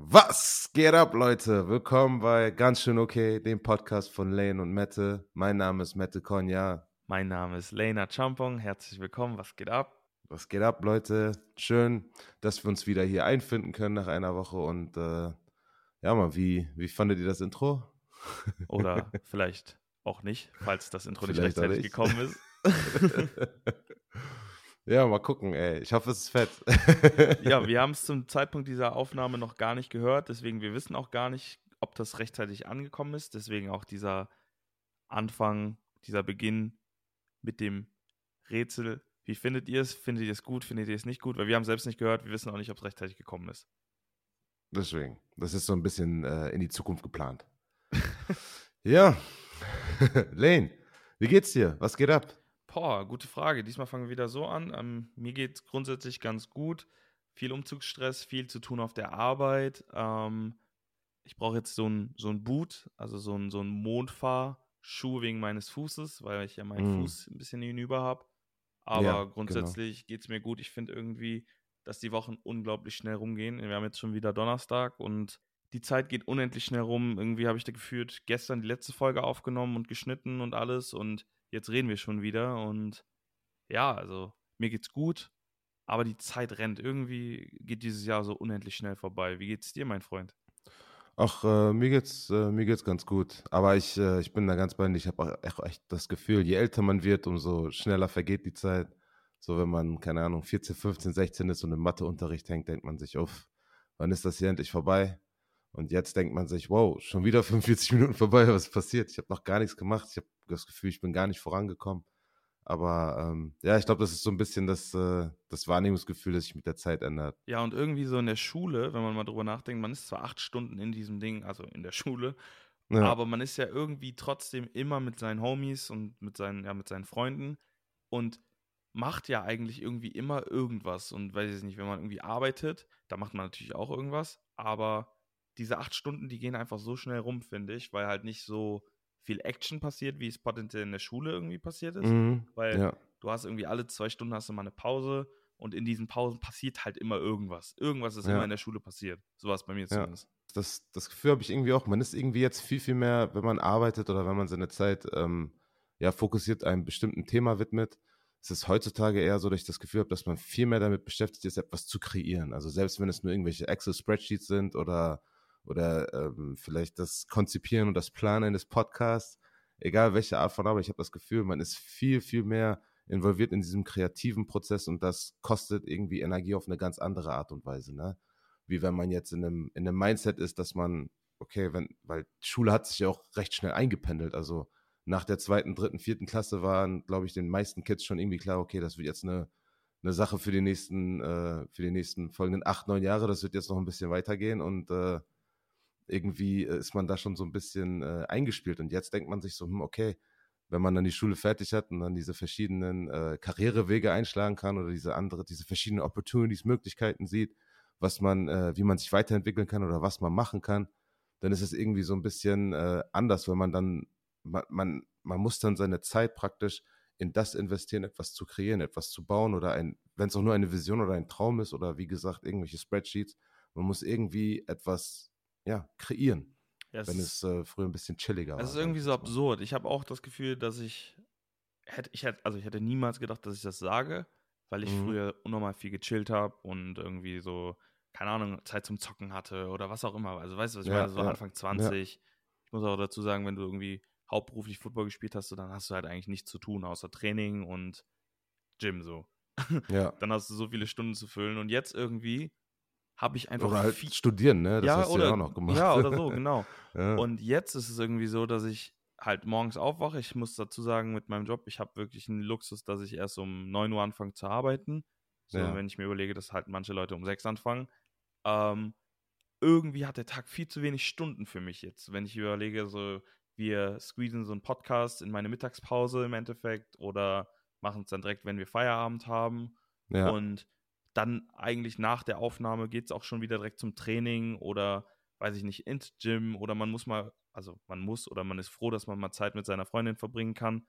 Was geht ab, Leute? Willkommen bei Ganz schön okay, dem Podcast von Lane und Mette. Mein Name ist Mette Konja. Mein Name ist Lena Champong. Herzlich willkommen. Was geht ab? Was geht ab, Leute? Schön, dass wir uns wieder hier einfinden können nach einer Woche. Und äh, ja, mal, wie, wie fandet ihr das Intro? Oder vielleicht auch nicht, falls das Intro nicht rechtzeitig nicht. gekommen ist. Ja, mal gucken, ey. Ich hoffe, es ist fett. ja, wir haben es zum Zeitpunkt dieser Aufnahme noch gar nicht gehört, deswegen wir wissen auch gar nicht, ob das rechtzeitig angekommen ist. Deswegen auch dieser Anfang, dieser Beginn mit dem Rätsel. Wie findet ihr es? Findet ihr es gut? Findet ihr es nicht gut? Weil wir haben selbst nicht gehört, wir wissen auch nicht, ob es rechtzeitig gekommen ist. Deswegen. Das ist so ein bisschen äh, in die Zukunft geplant. ja. Lane, wie geht's dir? Was geht ab? Boah, gute Frage. Diesmal fangen wir wieder so an. Ähm, mir geht es grundsätzlich ganz gut. Viel Umzugsstress, viel zu tun auf der Arbeit. Ähm, ich brauche jetzt so ein, so ein Boot, also so ein, so ein Mondfahrschuh wegen meines Fußes, weil ich ja meinen mm. Fuß ein bisschen hinüber habe. Aber ja, grundsätzlich genau. geht es mir gut. Ich finde irgendwie, dass die Wochen unglaublich schnell rumgehen. Wir haben jetzt schon wieder Donnerstag und die Zeit geht unendlich schnell rum. Irgendwie habe ich da gefühlt gestern die letzte Folge aufgenommen und geschnitten und alles und jetzt reden wir schon wieder und ja, also mir geht's gut, aber die Zeit rennt. Irgendwie geht dieses Jahr so unendlich schnell vorbei. Wie geht's dir, mein Freund? Ach, äh, mir geht's äh, mir geht's ganz gut. Aber ich, äh, ich bin da ganz bei dir. Ich habe echt, echt das Gefühl, je älter man wird, umso schneller vergeht die Zeit. So, wenn man, keine Ahnung, 14, 15, 16 ist und im Matheunterricht hängt, denkt man sich, uff, wann ist das hier endlich vorbei? Und jetzt denkt man sich, wow, schon wieder 45 Minuten vorbei, was ist passiert? Ich habe noch gar nichts gemacht. Ich habe das Gefühl, ich bin gar nicht vorangekommen. Aber ähm, ja, ich glaube, das ist so ein bisschen das, äh, das Wahrnehmungsgefühl, das sich mit der Zeit ändert. Ja, und irgendwie so in der Schule, wenn man mal drüber nachdenkt, man ist zwar acht Stunden in diesem Ding, also in der Schule, ja. aber man ist ja irgendwie trotzdem immer mit seinen Homies und mit seinen, ja, mit seinen Freunden und macht ja eigentlich irgendwie immer irgendwas. Und weiß ich nicht, wenn man irgendwie arbeitet, da macht man natürlich auch irgendwas, aber diese acht Stunden, die gehen einfach so schnell rum, finde ich, weil halt nicht so viel Action passiert, wie es potenziell in der Schule irgendwie passiert ist. Mhm, weil ja. du hast irgendwie alle zwei Stunden hast du mal eine Pause und in diesen Pausen passiert halt immer irgendwas. Irgendwas ist ja. immer in der Schule passiert. So war es bei mir zumindest. Ja. Das, das Gefühl habe ich irgendwie auch. Man ist irgendwie jetzt viel, viel mehr, wenn man arbeitet oder wenn man seine Zeit ähm, ja, fokussiert einem bestimmten Thema widmet. Es ist heutzutage eher so, dass ich das Gefühl habe, dass man viel mehr damit beschäftigt ist, etwas zu kreieren. Also selbst wenn es nur irgendwelche Excel-Spreadsheets sind oder oder ähm, vielleicht das Konzipieren und das Planen eines Podcasts, egal welche Art von Arbeit, ich habe das Gefühl, man ist viel, viel mehr involviert in diesem kreativen Prozess und das kostet irgendwie Energie auf eine ganz andere Art und Weise, ne? Wie wenn man jetzt in einem, in einem Mindset ist, dass man, okay, wenn, weil Schule hat sich ja auch recht schnell eingependelt, also nach der zweiten, dritten, vierten Klasse waren, glaube ich, den meisten Kids schon irgendwie klar, okay, das wird jetzt eine, eine Sache für die nächsten, äh, für die nächsten folgenden acht, neun Jahre, das wird jetzt noch ein bisschen weitergehen und äh, irgendwie äh, ist man da schon so ein bisschen äh, eingespielt. Und jetzt denkt man sich so, hm, okay, wenn man dann die Schule fertig hat und dann diese verschiedenen äh, Karrierewege einschlagen kann oder diese andere, diese verschiedenen Opportunities, Möglichkeiten sieht, was man, äh, wie man sich weiterentwickeln kann oder was man machen kann, dann ist es irgendwie so ein bisschen äh, anders, wenn man dann, man, man, man muss dann seine Zeit praktisch in das investieren, etwas zu kreieren, etwas zu bauen oder ein, wenn es auch nur eine Vision oder ein Traum ist oder wie gesagt irgendwelche Spreadsheets, man muss irgendwie etwas ja, kreieren. Ja, wenn es äh, früher ein bisschen chilliger war. Es ist irgendwie so absurd. Ich habe auch das Gefühl, dass ich hätte, ich hätte, also ich hätte niemals gedacht, dass ich das sage, weil ich mhm. früher unnormal viel gechillt habe und irgendwie so, keine Ahnung, Zeit zum Zocken hatte oder was auch immer. Also weißt du, was ich ja, meine? So ja. Anfang 20. Ja. Ich muss auch dazu sagen, wenn du irgendwie hauptberuflich Football gespielt hast, so, dann hast du halt eigentlich nichts zu tun, außer Training und Gym so. Ja. dann hast du so viele Stunden zu füllen und jetzt irgendwie habe ich einfach. Oder halt viel, studieren, ne? Das ja, hast oder, du ja auch noch gemacht. Ja, oder so, genau. ja. Und jetzt ist es irgendwie so, dass ich halt morgens aufwache. Ich muss dazu sagen, mit meinem Job, ich habe wirklich einen Luxus, dass ich erst um 9 Uhr anfange zu arbeiten. So, ja. wenn ich mir überlege, dass halt manche Leute um 6 anfangen. Ähm, irgendwie hat der Tag viel zu wenig Stunden für mich jetzt. Wenn ich überlege, so, wir squeezen so einen Podcast in meine Mittagspause im Endeffekt oder machen es dann direkt, wenn wir Feierabend haben. Ja. Und dann eigentlich nach der Aufnahme geht es auch schon wieder direkt zum Training oder weiß ich nicht, ins Gym oder man muss mal, also man muss oder man ist froh, dass man mal Zeit mit seiner Freundin verbringen kann.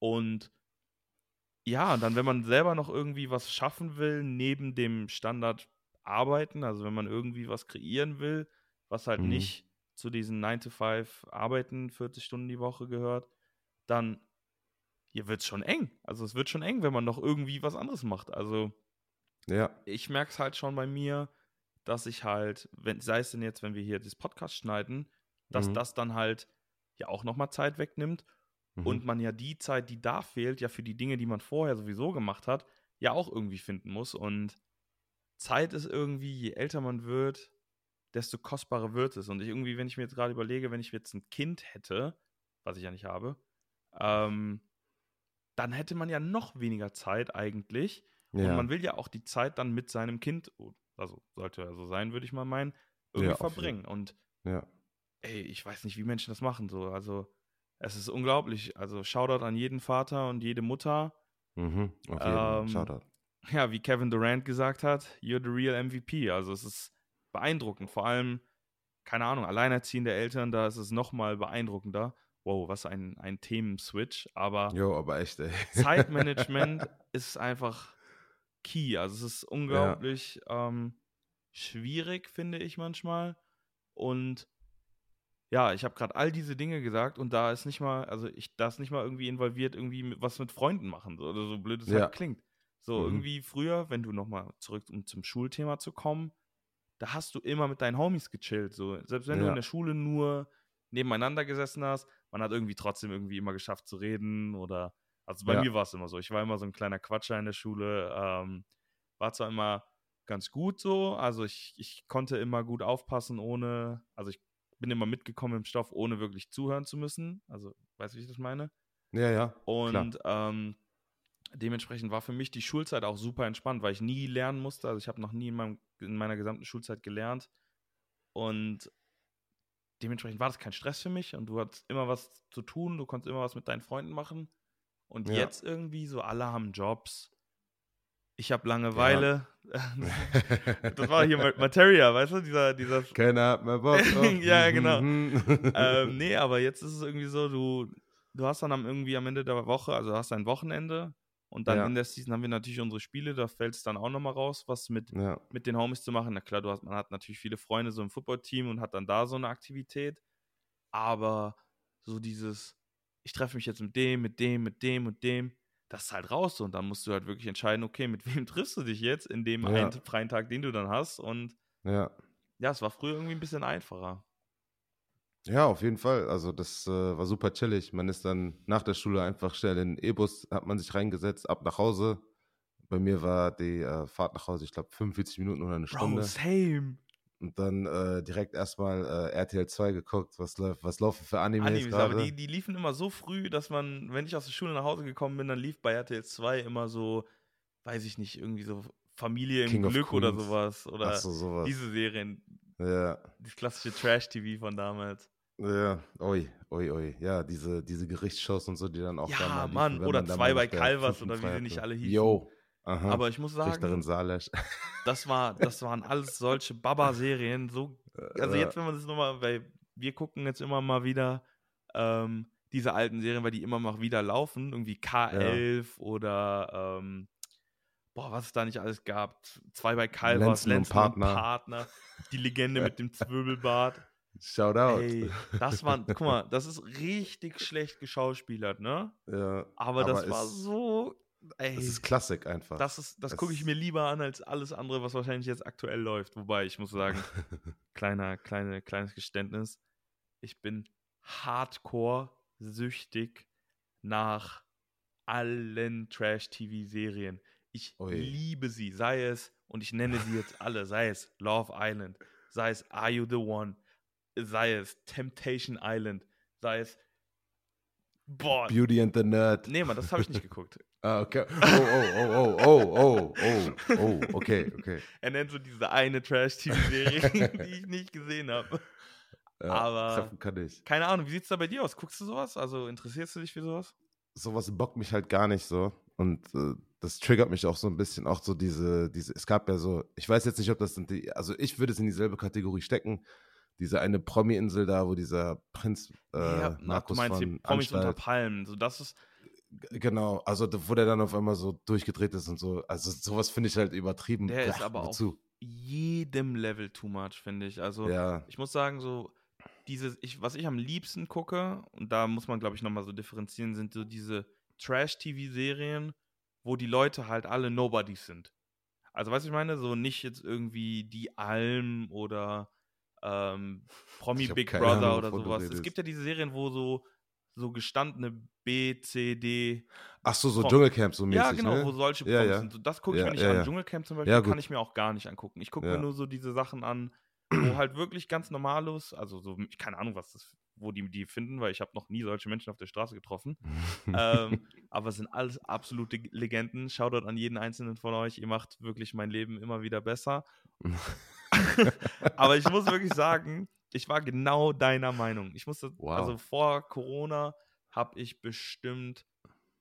Und ja, dann, wenn man selber noch irgendwie was schaffen will, neben dem Standard arbeiten, also wenn man irgendwie was kreieren will, was halt Mhm. nicht zu diesen 9 to 5 Arbeiten 40 Stunden die Woche gehört, dann hier wird es schon eng. Also es wird schon eng, wenn man noch irgendwie was anderes macht. Also Ja. ich merke es halt schon bei mir, dass ich halt, wenn, sei es denn jetzt, wenn wir hier das Podcast schneiden, dass Mhm. das dann halt ja auch nochmal Zeit wegnimmt Mhm. und man ja die Zeit, die da fehlt, ja für die Dinge, die man vorher sowieso gemacht hat, ja auch irgendwie finden muss. Und Zeit ist irgendwie, je älter man wird, desto kostbarer wird es. Und ich irgendwie, wenn ich mir jetzt gerade überlege, wenn ich jetzt ein Kind hätte, was ich ja nicht habe, ähm, dann hätte man ja noch weniger Zeit eigentlich. Und ja. man will ja auch die Zeit dann mit seinem Kind, also sollte ja so sein, würde ich mal meinen, irgendwie Ja, verbringen. Und ja. ey, ich weiß nicht, wie Menschen das machen. So. Also, es ist unglaublich. Also, Shoutout an jeden Vater und jede Mutter. Mhm. Auf jeden Ähm, Shoutout. Ja, wie Kevin Durant gesagt hat, you're the real MVP. Also, es ist beeindruckend. Vor allem, keine Ahnung, alleinerziehende Eltern, da ist es nochmal beeindruckender. Wow, was ein, ein Themenswitch. Aber Jo, aber echt, ey. Zeitmanagement ist einfach key. Also, es ist unglaublich ähm, schwierig, finde ich manchmal. Und ja, ich habe gerade all diese Dinge gesagt und da ist nicht mal, also ich, da ist nicht mal irgendwie involviert, irgendwie mit, was mit Freunden machen, so, oder so blöd es Ja. halt klingt. So, Mhm. irgendwie früher, wenn du nochmal zurück, um zum Schulthema zu kommen, da hast du immer mit deinen Homies gechillt. So. Selbst wenn du Ja. in der Schule nur nebeneinander gesessen hast, man hat irgendwie trotzdem irgendwie immer geschafft zu reden oder, also bei Ja. mir war es immer so. Ich war immer so ein kleiner Quatscher in der Schule, ähm, war zwar immer ganz gut so, also ich, ich konnte immer gut aufpassen, ohne, also ich bin immer mitgekommen im Stoff, ohne wirklich zuhören zu müssen. Also, weißt du, wie ich das meine? Ja, ja. Und ähm, dementsprechend war für mich die Schulzeit auch super entspannt, weil ich nie lernen musste. Also ich habe noch nie in, meinem, in meiner gesamten Schulzeit gelernt. Und dementsprechend war das kein Stress für mich und du hattest immer was zu tun, du konntest immer was mit deinen Freunden machen. Und Ja. jetzt irgendwie so, alle haben Jobs. Ich habe Langeweile. das war hier Materia, weißt du, dieser, dieser Keiner hat mehr Bock. Ja, genau. Mhm. ähm, nee, aber jetzt ist es irgendwie so, du, du hast dann am, irgendwie am Ende der Woche, also hast ein Wochenende und dann Ja. in der Season haben wir natürlich unsere Spiele, da fällt es dann auch nochmal raus, was mit, ja, mit den Homies zu machen. Na klar, du hast, man hat natürlich viele Freunde so im Footballteam und hat dann da so eine Aktivität, aber so dieses, ich treffe mich jetzt mit dem, mit dem, mit dem und dem, das ist halt raus und dann musst du halt wirklich entscheiden, okay, mit wem triffst du dich jetzt in dem Ja. einen freien Tag, den du dann hast und ja. ja, es war früher irgendwie ein bisschen einfacher. Ja, auf jeden Fall. Also das äh, war super chillig. Man ist dann nach der Schule einfach schnell in den E-Bus, hat man sich reingesetzt, ab nach Hause. Bei mir war die äh, Fahrt nach Hause, ich glaube, 45 Minuten oder eine Stunde. Bro, same. Und dann äh, direkt erstmal äh, RTL 2 geguckt, was läuft, was laufen für Animes, Animes, aber die, die liefen immer so früh, dass man, wenn ich aus der Schule nach Hause gekommen bin, dann lief bei RTL 2 immer so, weiß ich nicht, irgendwie so Familie im King Glück oder sowas. Oder Ach so, sowas. diese Serien, Ja, das klassische Trash-TV von damals. ja, oi, oi, oi. Ja, diese, diese Gerichtsshows und so, die dann auch da Ja, mal liefen, Mann, oder da zwei bei Calvas oder wie sie nicht alle hießen. Yo, aha. Aber ich muss sagen, das, war, das waren alles solche Baba-Serien. So, also jetzt, wenn man das nochmal, weil wir gucken jetzt immer mal wieder ähm, diese alten Serien, weil die immer mal wieder laufen. Irgendwie K11 oder ähm, boah, was es da nicht alles gab. Zwei bei Calvas, Lenzen und Partner. und Partner. Die Legende mit dem Zwirbelbart. Shout out. Ey, das war, guck mal, das ist richtig schlecht geschauspielert, ne? Ja, Aber, das es, war so, ey, Es ist Klassik einfach. das ist, das es- gucke ich mir lieber an als alles andere, was wahrscheinlich jetzt aktuell läuft. Wobei, ich muss sagen, kleiner, kleine, kleines Geständnis. Ich bin hardcore süchtig nach allen Trash-TV-Serien. Ich Ui. liebe sie, sei es, und ich nenne sie jetzt alle, sei es Love Island, sei es Are You the One, sei es Temptation Island, sei es. Boah, Beauty and the Nerd. nee, Mann, das habe ich nicht geguckt. Ah, okay. Oh, oh, oh, oh, oh, oh, oh, oh, okay, okay. Er nennt so diese eine Trash-TV-Serie, die ich nicht gesehen habe. Ja, Aber- kann ich. Keine Ahnung, wie sieht's da bei dir aus? Guckst du sowas? Also interessierst du dich für sowas? Sowas bockt mich halt gar nicht so. Und äh, das triggert mich auch so ein bisschen. Auch so diese, diese, es gab ja so, ich weiß jetzt nicht, ob das sind die, also ich würde es in dieselbe Kategorie stecken. Diese eine Promi-Insel da, wo dieser Prinz äh, ja, na, du Markus meinst von hier Promis unter Anstalt, Palmen. So, das ist, Genau, also wo der dann auf einmal so durchgedreht ist und so. Also sowas finde ich halt übertrieben. der ist Boah, aber auch wozu? jedem Level too much, finde ich. Also Ja, ich muss sagen, so dieses, ich, was ich am liebsten gucke, und da muss man, glaube ich, nochmal so differenzieren, sind so diese Trash-TV-Serien, wo die Leute halt alle Nobodies sind. Also, weißt du, ich meine, so nicht jetzt irgendwie die Alm oder ähm, Promi Big Brother Ahnung, oder sowas. Es gibt ja diese Serien, wo so, so gestandene B, C, D. ach so, so Prom- Dschungelcamp so mäßig, ja, genau, ne? wo solche Ja, Promis ja. sind. So, das gucke ich Ja, mir nicht ja, an. ja. Dschungelcamp zum Beispiel Ja, kann ich mir auch gar nicht angucken. Ich gucke Ja. mir nur so diese Sachen an, wo halt wirklich ganz normalos, also so, keine Ahnung, was das, wo die die finden, weil ich habe noch nie solche Menschen auf der Straße getroffen. ähm, aber es sind alles absolute Legenden. Shoutout an jeden einzelnen von euch. Ihr macht wirklich mein Leben immer wieder besser. aber ich muss wirklich sagen, ich war genau deiner Meinung. Ich musste, Wow. also vor Corona habe ich bestimmt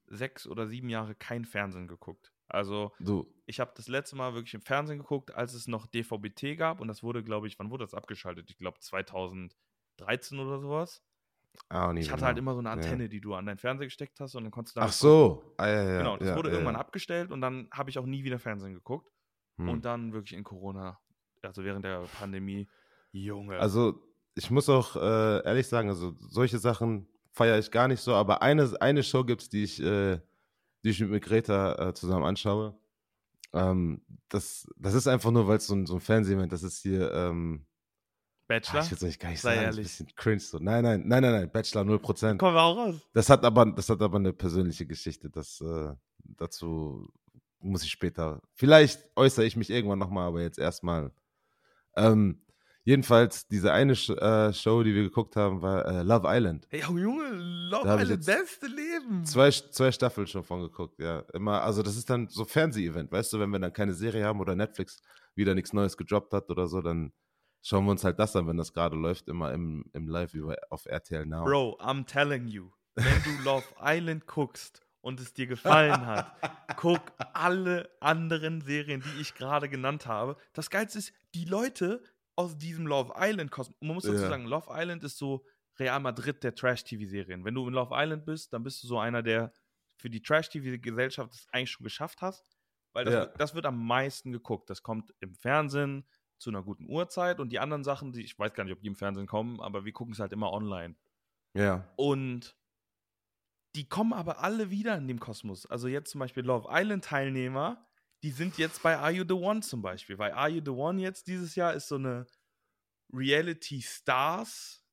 sechs oder sieben Jahre kein Fernsehen geguckt. Also Du, ich habe das letzte Mal wirklich im Fernsehen geguckt, als es noch DVB-T gab und das wurde, glaube ich, wann wurde das abgeschaltet? Ich glaube 2013 oder sowas. ah, Ich hatte genau. halt immer so eine Ja. Antenne, die du an deinen Fernseher gesteckt hast und dann konntest du damit Ach so, ah, ja, ja. Genau, das ja, wurde ja, irgendwann ja. abgestellt und dann habe ich auch nie wieder Fernsehen geguckt. Hm. Und dann wirklich in Corona, also während der Pandemie, Junge. Also, ich muss auch äh, ehrlich sagen, also solche Sachen feiere ich gar nicht so, aber eine, eine Show gibt es, die ich, äh, die ich mit Greta äh, zusammen anschaue. Ähm, das, das ist einfach nur, weil es so ein, so ein Fernsehevent, das ist hier, ähm, Bachelor? ich will es gar nicht Sei sagen, ist ein ehrlich. bisschen cringe so. Nein, nein, nein, nein, nein, Bachelor 0%. Kommen wir auch raus. Das hat aber, das hat aber eine persönliche Geschichte. Das, äh, dazu muss ich später. Vielleicht äußere ich mich irgendwann nochmal, aber jetzt erstmal. Ähm, jedenfalls, diese eine äh, Show, die wir geguckt haben, war äh, Love Island. Hey, oh Junge, Love Da Island, beste Leben. Zwei, zwei Staffeln schon von geguckt, ja. Immer, also das ist dann so Fernseh-Event, weißt du, wenn wir dann keine Serie haben oder Netflix wieder nichts Neues gedroppt hat oder so, dann schauen wir uns halt das an, wenn das gerade läuft, immer im, im Live über auf RTL Now. Bro, I'm telling you, wenn du Love Island guckst und es dir gefallen hat, guck alle anderen Serien, die ich gerade genannt habe. Das Geilste ist, die Leute aus diesem Love Island Kosmos, man muss dazu Ja. sagen, Love Island ist so Real Madrid der Trash-TV-Serien. Wenn du in Love Island bist, dann bist du so einer, der für die Trash-TV-Gesellschaft es eigentlich schon geschafft hast, weil das, Ja. wird, das wird am meisten geguckt. Das kommt im Fernsehen zu einer guten Uhrzeit und die anderen Sachen, die ich weiß gar nicht, ob die im Fernsehen kommen, aber wir gucken es halt immer online. Ja. Und die kommen aber alle wieder in dem Kosmos. Also jetzt zum Beispiel Love Island Teilnehmer, die sind jetzt bei Are You the One zum Beispiel. Weil Are You the One jetzt dieses Jahr ist so eine Reality Stars.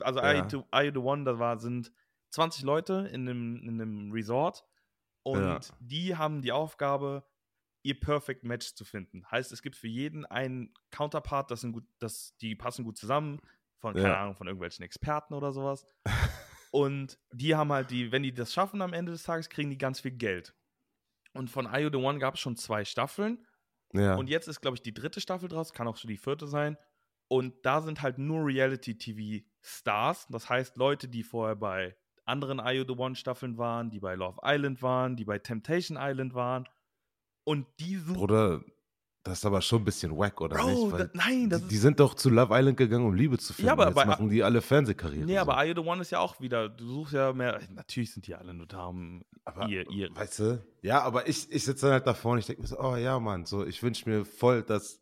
Also Are, Ja. you, the, Are You the One, da war, sind 20 Leute in einem, in einem Resort. Und Ja. die haben die Aufgabe, ihr Perfect Match zu finden. Heißt, es gibt für jeden einen Counterpart, das sind gut, das, die passen gut zusammen, von, keine Ja. Ahnung, von irgendwelchen Experten oder sowas. Und die haben halt die, wenn die das schaffen am Ende des Tages, kriegen die ganz viel Geld. Und von IO The One gab es schon zwei Staffeln. Ja. Und jetzt ist, glaube ich, die dritte Staffel draus, kann auch schon die vierte sein. Und da sind halt nur Reality-TV-Stars. Das heißt, Leute, die vorher bei anderen IO The One-Staffeln waren, die bei Love Island waren, die bei Temptation Island waren. Und die suchen. Bruder, das ist aber schon ein bisschen wack, oder Bro, nicht? Weil da, nein, das die, die sind doch zu Love Island gegangen, um Liebe zu finden. aber Jetzt bei- machen die alle Fernsehkarrieren. Nee, so. aber I The One ist ja auch wieder, du suchst ja mehr, natürlich sind die alle nur da, um Aber, ihr, ihr, Weißt du? Ja, aber ich, ich sitze dann halt da vorne ich denke mir so, oh ja, Mann, so, ich wünsche mir voll, dass,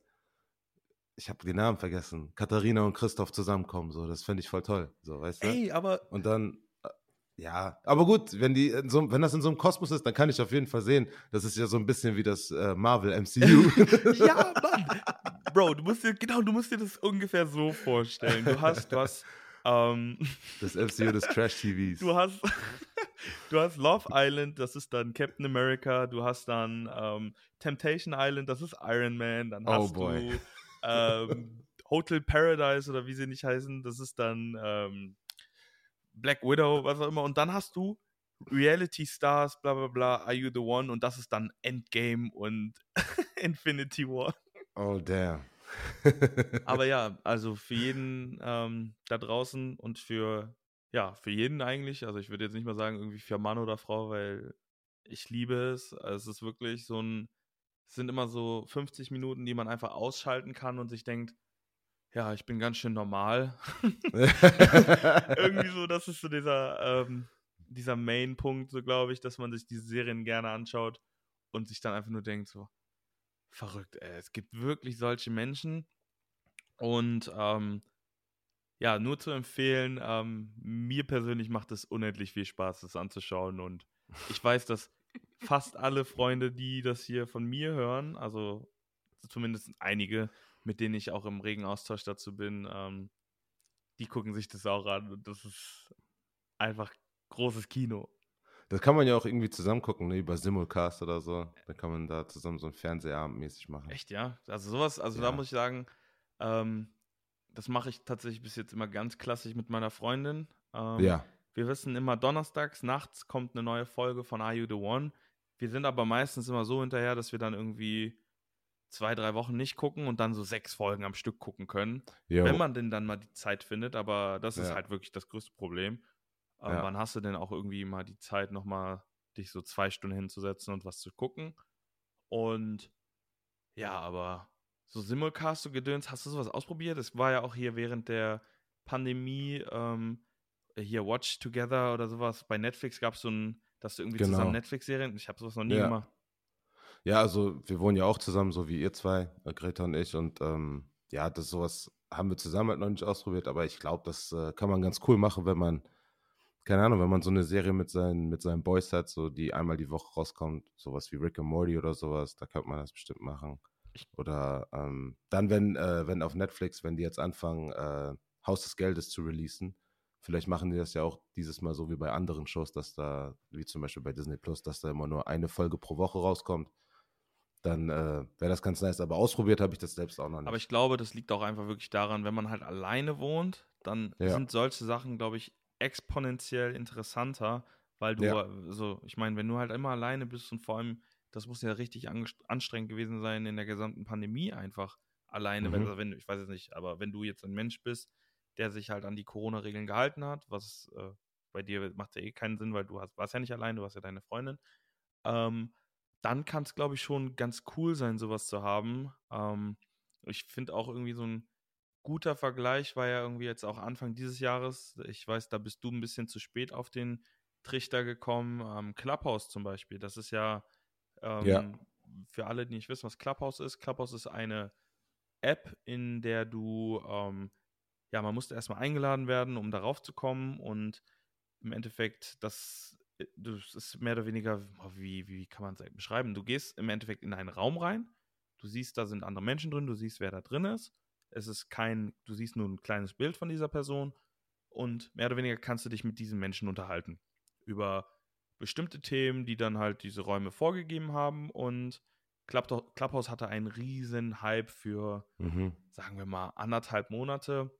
ich habe den Namen vergessen, Katharina und Christoph zusammenkommen, so, das fände ich voll toll, so, weißt du? Ey, aber Und dann, äh, ja, aber gut, wenn, die so, wenn das in so einem Kosmos ist, dann kann ich auf jeden Fall sehen, das ist ja so ein bisschen wie das äh, Marvel MCU. ja, Mann. Bro, du musst dir, genau, du musst dir das ungefähr so vorstellen. Du hast, du hast, ähm, das MCU des Trash-TVs. du hast, du hast Love Island, das ist dann Captain America, du hast dann ähm, Temptation Island, das ist Iron Man, dann Oh hast boy. du ähm, Hotel Paradise oder wie sie nicht heißen, das ist dann ähm, Black Widow, was auch immer. Und dann hast du Reality Stars, bla bla bla, Are You the One? Und das ist dann Endgame und Infinity War. Oh, damn. Aber ja, also für jeden ähm, da draußen und für, ja, für jeden eigentlich, also ich würde jetzt nicht mal sagen, irgendwie für Mann oder Frau, weil ich liebe es. Also es ist wirklich so ein, es sind immer so 50 Minuten, die man einfach ausschalten kann und sich denkt, ja, ich bin ganz schön normal. Irgendwie so, das ist so dieser, ähm, dieser Main-Punkt, so glaube ich, dass man sich diese Serien gerne anschaut und sich dann einfach nur denkt, so, verrückt. Ey. Es gibt wirklich solche Menschen. Und ähm, ja, nur zu empfehlen, ähm, mir persönlich macht es unendlich viel Spaß, das anzuschauen. Und ich weiß, dass fast alle Freunde, die das hier von mir hören, also zumindest einige, mit denen ich auch im regen Austausch dazu bin, ähm, die gucken sich das auch an. Und das ist einfach großes Kino. Das kann man ja auch irgendwie zusammen gucken, ne? über Simulcast oder so. Da kann man da zusammen so einen Fernsehabend mäßig machen. Echt, ja? Also sowas, also ja. da muss ich sagen, ähm, das mache ich tatsächlich bis jetzt immer ganz klassisch mit meiner Freundin. Ähm, ja. Wir wissen immer, donnerstags nachts kommt eine neue Folge von Are You the One. Wir sind aber meistens immer so hinterher, dass wir dann irgendwie zwei, drei Wochen nicht gucken und dann so sechs Folgen am Stück gucken können. Jo. Wenn man denn dann mal die Zeit findet, aber das ist ja. halt wirklich das größte Problem. Ähm, ja. Wann hast du denn auch irgendwie mal die Zeit, nochmal dich so zwei Stunden hinzusetzen und was zu gucken? Und ja, aber so Simulcast, so Gedöns, hast du sowas ausprobiert? Es war ja auch hier während der Pandemie, ähm, hier Watch Together oder sowas. Bei Netflix gab es so ein, dass du irgendwie genau. zusammen Netflix-Serien, ich habe sowas noch nie ja. gemacht. Ja, also wir wohnen ja auch zusammen, so wie ihr zwei, äh, Greta und ich. Und ähm, ja, das sowas haben wir zusammen halt noch nicht ausprobiert, aber ich glaube, das äh, kann man ganz cool machen, wenn man, keine Ahnung, wenn man so eine Serie mit seinen, mit seinen Boys hat, so die einmal die Woche rauskommt, sowas wie Rick and Morty oder sowas, da könnte man das bestimmt machen. Oder ähm, dann, wenn, äh, wenn auf Netflix, wenn die jetzt anfangen, äh, Haus des Geldes zu releasen, vielleicht machen die das ja auch dieses Mal so wie bei anderen Shows, dass da, wie zum Beispiel bei Disney Plus, dass da immer nur eine Folge pro Woche rauskommt dann äh, wäre das ganz nice. Aber ausprobiert habe ich das selbst auch noch nicht. Aber ich glaube, das liegt auch einfach wirklich daran, wenn man halt alleine wohnt, dann ja. sind solche Sachen, glaube ich, exponentiell interessanter, weil du, ja. so, ich meine, wenn du halt immer alleine bist und vor allem, das muss ja richtig anstrengend gewesen sein in der gesamten Pandemie einfach alleine, mhm. wenn, wenn, ich weiß es nicht, aber wenn du jetzt ein Mensch bist, der sich halt an die Corona-Regeln gehalten hat, was äh, bei dir macht ja eh keinen Sinn, weil du hast, warst ja nicht allein, du hast ja deine Freundin. Ähm, dann kann es, glaube ich, schon ganz cool sein, sowas zu haben. Ähm, ich finde auch irgendwie so ein guter Vergleich war ja irgendwie jetzt auch Anfang dieses Jahres. Ich weiß, da bist du ein bisschen zu spät auf den Trichter gekommen. Ähm, Clubhouse zum Beispiel, das ist ja, ähm, ja, für alle, die nicht wissen, was Clubhouse ist. Clubhouse ist eine App, in der du, ähm, ja, man musste erstmal eingeladen werden, um darauf zu kommen und im Endeffekt, das das ist mehr oder weniger, oh, wie, wie kann man es beschreiben? Du gehst im Endeffekt in einen Raum rein, du siehst, da sind andere Menschen drin, du siehst, wer da drin ist. Es ist kein, du siehst nur ein kleines Bild von dieser Person und mehr oder weniger kannst du dich mit diesen Menschen unterhalten. Über bestimmte Themen, die dann halt diese Räume vorgegeben haben und Clubhouse hatte einen riesen Hype für, mhm. sagen wir mal, anderthalb Monate.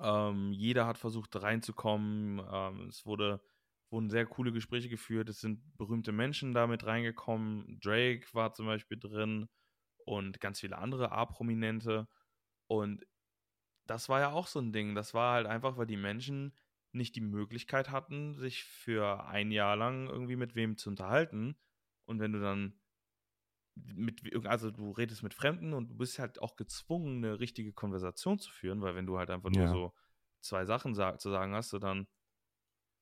Ähm, jeder hat versucht reinzukommen. Ähm, es wurde wurden sehr coole Gespräche geführt. Es sind berühmte Menschen damit reingekommen. Drake war zum Beispiel drin und ganz viele andere A-Prominente. Und das war ja auch so ein Ding. Das war halt einfach, weil die Menschen nicht die Möglichkeit hatten, sich für ein Jahr lang irgendwie mit wem zu unterhalten. Und wenn du dann mit, also du redest mit Fremden und du bist halt auch gezwungen, eine richtige Konversation zu führen, weil wenn du halt einfach nur so zwei Sachen sag, zu sagen hast, so dann,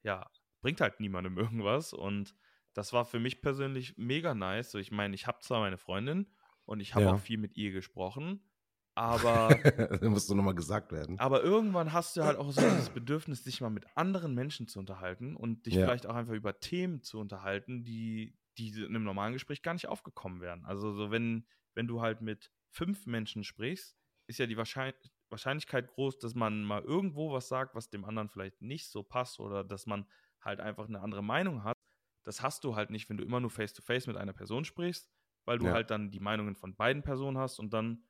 ja, bringt halt niemandem irgendwas. Und das war für mich persönlich mega nice. So, ich meine, ich habe zwar meine Freundin und ich habe ja. auch viel mit ihr gesprochen, aber. das musst du nochmal gesagt werden. Aber irgendwann hast du halt auch so das Bedürfnis, dich mal mit anderen Menschen zu unterhalten und dich ja. vielleicht auch einfach über Themen zu unterhalten, die, die in einem normalen Gespräch gar nicht aufgekommen wären. Also, so wenn, wenn du halt mit fünf Menschen sprichst, ist ja die Wahrscheinlichkeit groß, dass man mal irgendwo was sagt, was dem anderen vielleicht nicht so passt oder dass man halt einfach eine andere Meinung hat. Das hast du halt nicht, wenn du immer nur face-to-face -face mit einer Person sprichst, weil du ja. halt dann die Meinungen von beiden Personen hast und dann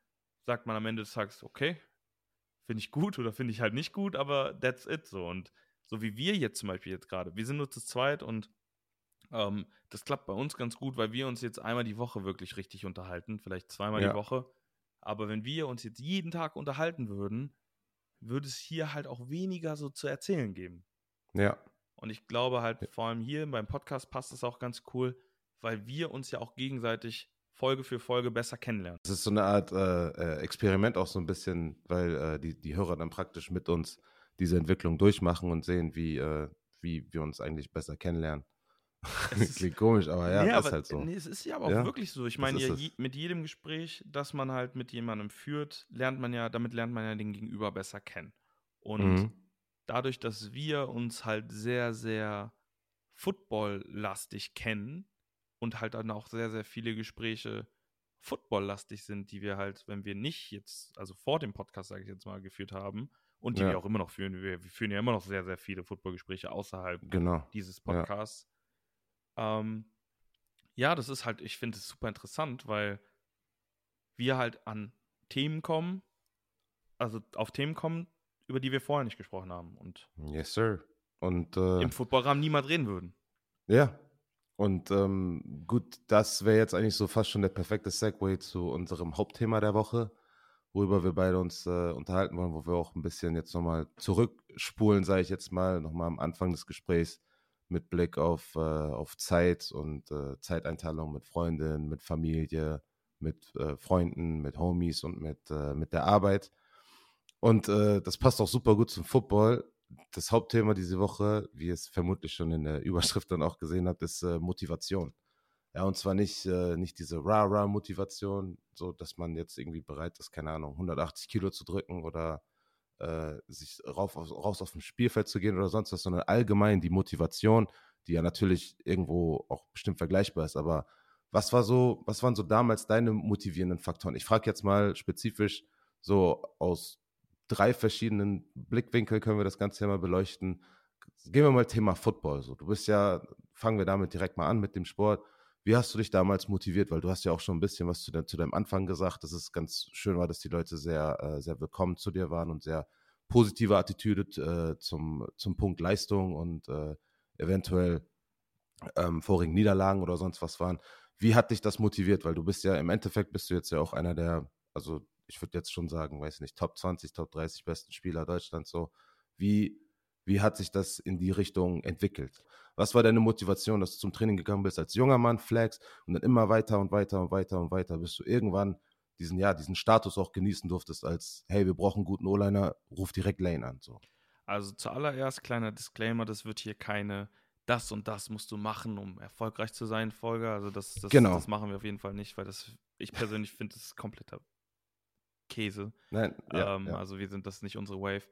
sagt man am Ende des Tages, okay, finde ich gut oder finde ich halt nicht gut, aber that's it so. Und so wie wir jetzt zum Beispiel jetzt gerade, wir sind nur zu zweit und ähm, das klappt bei uns ganz gut, weil wir uns jetzt einmal die Woche wirklich richtig unterhalten, vielleicht zweimal ja. die Woche. Aber wenn wir uns jetzt jeden Tag unterhalten würden, würde es hier halt auch weniger so zu erzählen geben. Ja. Und ich glaube halt, vor allem hier beim Podcast passt es auch ganz cool, weil wir uns ja auch gegenseitig Folge für Folge besser kennenlernen. Es ist so eine Art äh, äh, Experiment auch so ein bisschen, weil äh, die, die Hörer dann praktisch mit uns diese Entwicklung durchmachen und sehen, wie, äh, wie wir uns eigentlich besser kennenlernen. Klingt komisch, aber ja, nee, ist aber, halt so. Nee, es ist ja aber auch Ja, wirklich so. Ich das meine, ja, je, mit jedem Gespräch, das man halt mit jemandem führt, lernt man ja, damit lernt man ja den Gegenüber besser kennen. Und Mhm. Dadurch, dass wir uns halt sehr, sehr football-lastig kennen und halt dann auch sehr, sehr viele Gespräche football-lastig sind, die wir halt, wenn wir nicht jetzt, also vor dem Podcast, sage ich jetzt mal, geführt haben und die Ja. wir auch immer noch führen, wir, wir führen ja immer noch sehr, sehr viele Football-Gespräche außerhalb Genau. dieses Ja. Podcasts. Ähm, ja, das ist halt, ich finde es super interessant, weil wir halt an Themen kommen, also auf Themen kommen, über die wir vorher nicht gesprochen haben und Yes, sir. Und äh, im Footballrahmen niemand reden würden. Ja. Und ähm, gut, das wäre jetzt eigentlich so fast schon der perfekte Segway zu unserem Hauptthema der Woche, worüber wir beide uns äh, unterhalten wollen, wo wir auch ein bisschen jetzt nochmal zurückspulen, sage ich jetzt mal, nochmal am Anfang des Gesprächs mit Blick auf, äh, auf Zeit und äh, Zeiteinteilung mit Freundinnen, mit Familie, mit äh, Freunden, mit Homies und mit, äh, mit der Arbeit. Und äh, das passt auch super gut zum Football. Das Hauptthema diese Woche, wie ihr es vermutlich schon in der Überschrift dann auch gesehen habt, ist äh, Motivation. Ja, und zwar nicht, äh, nicht diese Rah-Rah-Motivation, so dass man jetzt irgendwie bereit ist, keine Ahnung, 180 Kilo zu drücken oder äh, sich rauf, auf- raus auf dem Spielfeld zu gehen oder sonst was, sondern allgemein die Motivation, die ja natürlich irgendwo auch bestimmt vergleichbar ist. Aber was war so, was waren so damals deine motivierenden Faktoren? Ich frage jetzt mal spezifisch so aus drei verschiedenen Blickwinkeln können wir das Ganze ja mal beleuchten. Gehen wir mal Thema Football. So, du bist ja, fangen wir damit direkt mal an mit dem Sport. Wie hast du dich damals motiviert? Weil du hast ja auch schon ein bisschen was zu, de zu deinem Anfang gesagt, dass es ganz schön war, dass die Leute sehr, äh, sehr willkommen zu dir waren und sehr positive Attitüde äh, zum, zum Punkt Leistung und äh, eventuell ähm, vorigen Niederlagen oder sonst was waren. Wie hat dich das motiviert? Weil du bist ja im Endeffekt bist du jetzt ja auch einer der, also ich würde jetzt schon sagen, weiß nicht, Top 20, Top 30 besten Spieler Deutschlands so. Wie, wie hat sich das in die Richtung entwickelt? Was war deine Motivation, dass du zum Training gegangen bist als junger Mann, Flex und dann immer weiter und weiter und weiter und weiter, bis du irgendwann diesen, ja, diesen Status auch genießen durftest als, hey, wir brauchen einen guten O-Liner, ruf direkt Lane an. So. Also zuallererst kleiner Disclaimer, das wird hier keine das und das musst du machen, um erfolgreich zu sein, Folge. Also das, das, Genau. das machen wir auf jeden Fall nicht, weil das, ich persönlich finde, das ist kompletter Käse. Nein, ja, ähm, ja. Also wir sind das nicht unsere Wave.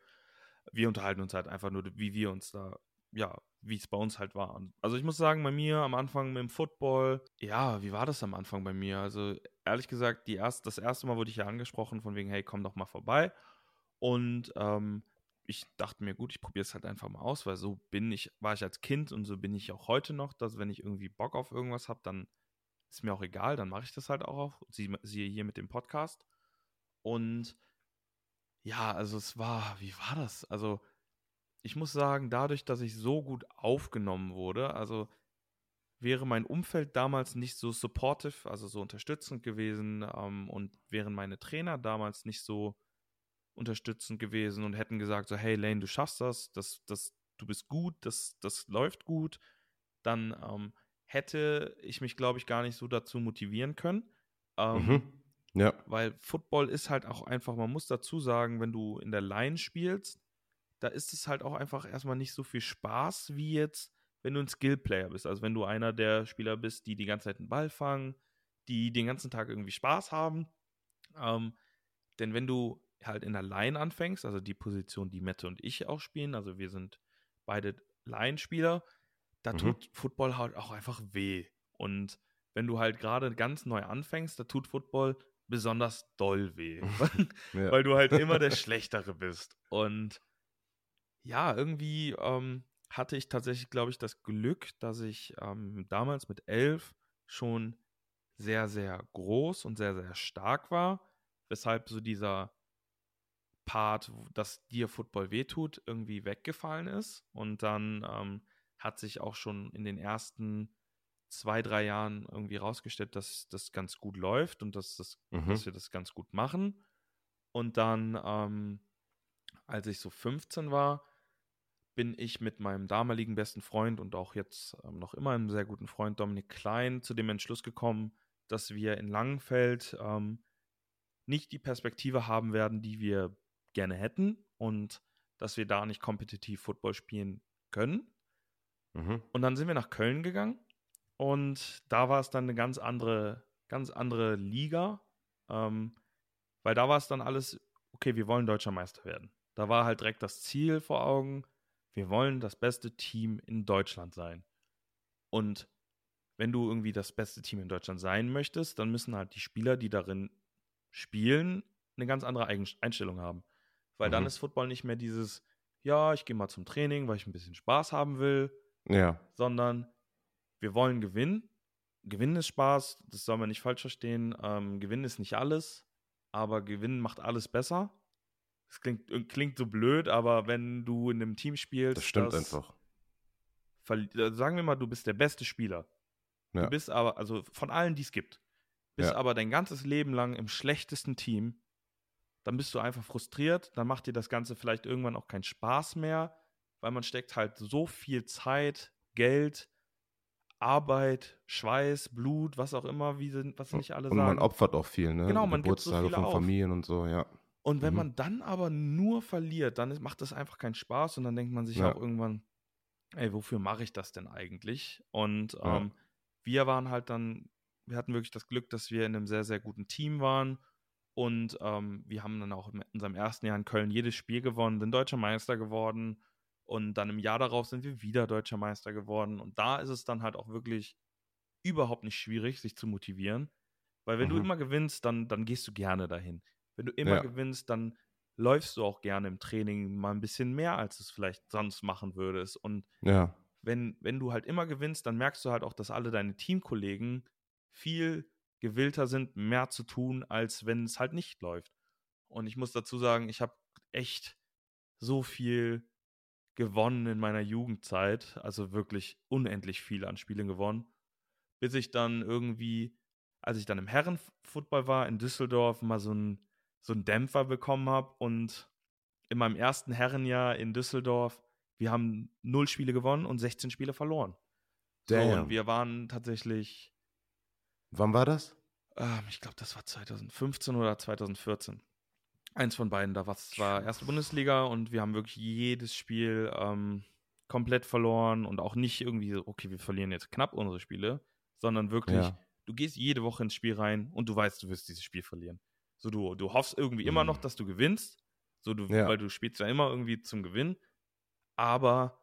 Wir unterhalten uns halt einfach nur, wie wir uns da, ja, wie es bei uns halt war. Und also ich muss sagen, bei mir am Anfang mit dem Football, ja, wie war das am Anfang bei mir? Also ehrlich gesagt, die erst, das erste Mal wurde ich ja angesprochen von wegen, hey, komm doch mal vorbei. Und ähm, ich dachte mir, gut, ich probiere es halt einfach mal aus, weil so bin ich, war ich als Kind und so bin ich auch heute noch, dass wenn ich irgendwie Bock auf irgendwas habe, dann ist mir auch egal, dann mache ich das halt auch. Auf. Sie, siehe hier mit dem Podcast. Und ja, also es war, wie war das? Also ich muss sagen, dadurch, dass ich so gut aufgenommen wurde, also wäre mein Umfeld damals nicht so supportive, also so unterstützend gewesen ähm, und wären meine Trainer damals nicht so unterstützend gewesen und hätten gesagt, so, hey Lane, du schaffst das, das, das du bist gut, das, das läuft gut, dann ähm, hätte ich mich, glaube ich, gar nicht so dazu motivieren können. Ähm, Mhm. Ja. weil Football ist halt auch einfach, man muss dazu sagen, wenn du in der Line spielst, da ist es halt auch einfach erstmal nicht so viel Spaß wie jetzt, wenn du ein Skill-Player bist. Also wenn du einer der Spieler bist, die die ganze Zeit einen Ball fangen, die den ganzen Tag irgendwie Spaß haben. Ähm, denn wenn du halt in der Line anfängst, also die Position, die Mette und ich auch spielen, also wir sind beide Line-Spieler, da Mhm. tut Football halt auch einfach weh. Und wenn du halt gerade ganz neu anfängst, da tut Football besonders doll weh, ja. weil du halt immer der Schlechtere bist. Und ja, irgendwie ähm, hatte ich tatsächlich, glaube ich, das Glück, dass ich ähm, damals mit elf schon sehr, sehr groß und sehr, sehr stark war, weshalb so dieser Part, dass dir Football wehtut, irgendwie weggefallen ist. Und dann ähm, hat sich auch schon in den ersten zwei, drei Jahren irgendwie rausgestellt, dass das ganz gut läuft und dass, das, Mhm. dass wir das ganz gut machen. Und dann, ähm, als ich so 15 war, bin ich mit meinem damaligen besten Freund und auch jetzt ähm, noch immer einem sehr guten Freund Dominik Klein zu dem Entschluss gekommen, dass wir in Langenfeld ähm, nicht die Perspektive haben werden, die wir gerne hätten und dass wir da nicht kompetitiv Football spielen können. Mhm. Und dann sind wir nach Köln gegangen und da war es dann eine ganz andere, ganz andere Liga, ähm, weil da war es dann alles, okay, wir wollen deutscher Meister werden. Da war halt direkt das Ziel vor Augen, wir wollen das beste Team in Deutschland sein. Und wenn du irgendwie das beste Team in Deutschland sein möchtest, dann müssen halt die Spieler, die darin spielen, eine ganz andere Einstellung haben. Weil mhm. dann ist Football nicht mehr dieses, ja, ich gehe mal zum Training, weil ich ein bisschen Spaß haben will. Ja. Sondern wir wollen gewinnen. Gewinnen ist Spaß, das soll man nicht falsch verstehen. Ähm, gewinnen ist nicht alles, aber Gewinnen macht alles besser. Das klingt, äh, klingt so blöd, aber wenn du in einem Team spielst. Das stimmt das einfach. Äh, sagen wir mal, du bist der beste Spieler. Ja. Du bist aber, also von allen, die es gibt, bist ja. aber dein ganzes Leben lang im schlechtesten Team. Dann bist du einfach frustriert, dann macht dir das Ganze vielleicht irgendwann auch keinen Spaß mehr, weil man steckt halt so viel Zeit, Geld, Arbeit, Schweiß, Blut, was auch immer, wie sind, was nicht alle und sagen. Und man opfert auch viel, ne? Genau, man Geburtstage so von auf. Familien und so, ja. Und wenn mhm. man dann aber nur verliert, dann macht das einfach keinen Spaß und dann denkt man sich ja. auch irgendwann, ey, wofür mache ich das denn eigentlich? Und ja. ähm, wir waren halt dann, wir hatten wirklich das Glück, dass wir in einem sehr, sehr guten Team waren. Und ähm, wir haben dann auch in unserem ersten Jahr in Köln jedes Spiel gewonnen, sind deutscher Meister geworden. Und dann im Jahr darauf sind wir wieder deutscher Meister geworden. Und da ist es dann halt auch wirklich überhaupt nicht schwierig, sich zu motivieren. Weil wenn mhm. du immer gewinnst, dann, dann gehst du gerne dahin. Wenn du immer ja. gewinnst, dann läufst du auch gerne im Training mal ein bisschen mehr, als du es vielleicht sonst machen würdest. Und ja. wenn, wenn du halt immer gewinnst, dann merkst du halt auch, dass alle deine Teamkollegen viel gewillter sind, mehr zu tun, als wenn es halt nicht läuft. Und ich muss dazu sagen, ich habe echt so viel gewonnen in meiner Jugendzeit, also wirklich unendlich viel an Spielen gewonnen, bis ich dann irgendwie, als ich dann im Herrenfootball war in Düsseldorf, mal so ein so einen Dämpfer bekommen habe und in meinem ersten Herrenjahr in Düsseldorf, wir haben null Spiele gewonnen und 16 Spiele verloren. So, und wir waren tatsächlich. Wann war das? Ähm, ich glaube, das war 2015 oder 2014. Eins von beiden. Da war es war erste Bundesliga und wir haben wirklich jedes Spiel ähm, komplett verloren und auch nicht irgendwie so, okay, wir verlieren jetzt knapp unsere Spiele, sondern wirklich, ja. du gehst jede Woche ins Spiel rein und du weißt, du wirst dieses Spiel verlieren. So, du, du hoffst irgendwie mhm. immer noch, mhm. dass du gewinnst. So, du, ja. weil du spielst ja immer irgendwie zum Gewinn. Aber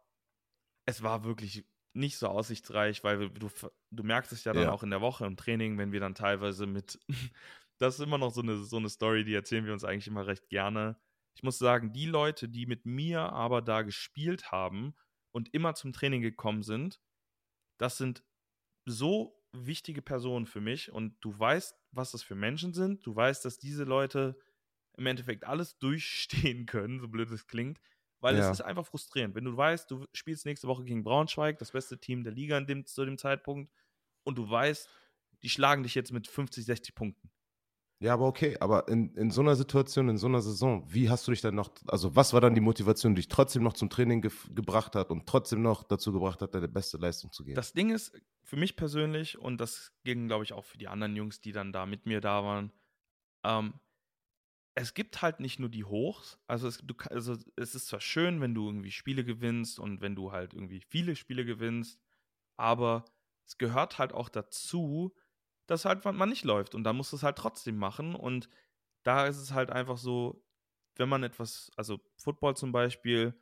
es war wirklich nicht so aussichtsreich, weil du, du merkst es ja dann ja. auch in der Woche im Training, wenn wir dann teilweise mit, das ist immer noch so eine, so eine Story, die erzählen wir uns eigentlich immer recht gerne. Ich muss sagen, die Leute, die mit mir aber da gespielt haben und immer zum Training gekommen sind, das sind so wichtige Personen für mich und du weißt, was das für Menschen sind. Du weißt, dass diese Leute im Endeffekt alles durchstehen können, so blöd es klingt, weil ja. es ist einfach frustrierend. Wenn du weißt, du spielst nächste Woche gegen Braunschweig, das beste Team der Liga dem, zu dem Zeitpunkt, und du weißt, die schlagen dich jetzt mit 50, 60 Punkten. Ja, aber okay, aber in, in so einer Situation, in so einer Saison, wie hast du dich dann noch, also was war dann die Motivation, die dich trotzdem noch zum Training ge gebracht hat und trotzdem noch dazu gebracht hat, deine beste Leistung zu geben? Das Ding ist, für mich persönlich, und das ging, glaube ich, auch für die anderen Jungs, die dann da mit mir da waren, ähm, es gibt halt nicht nur die Hochs, also es, du, also es ist zwar schön, wenn du irgendwie Spiele gewinnst und wenn du halt irgendwie viele Spiele gewinnst, aber es gehört halt auch dazu, dass halt man nicht läuft und da musst du es halt trotzdem machen und da ist es halt einfach so, wenn man etwas, also Football zum Beispiel,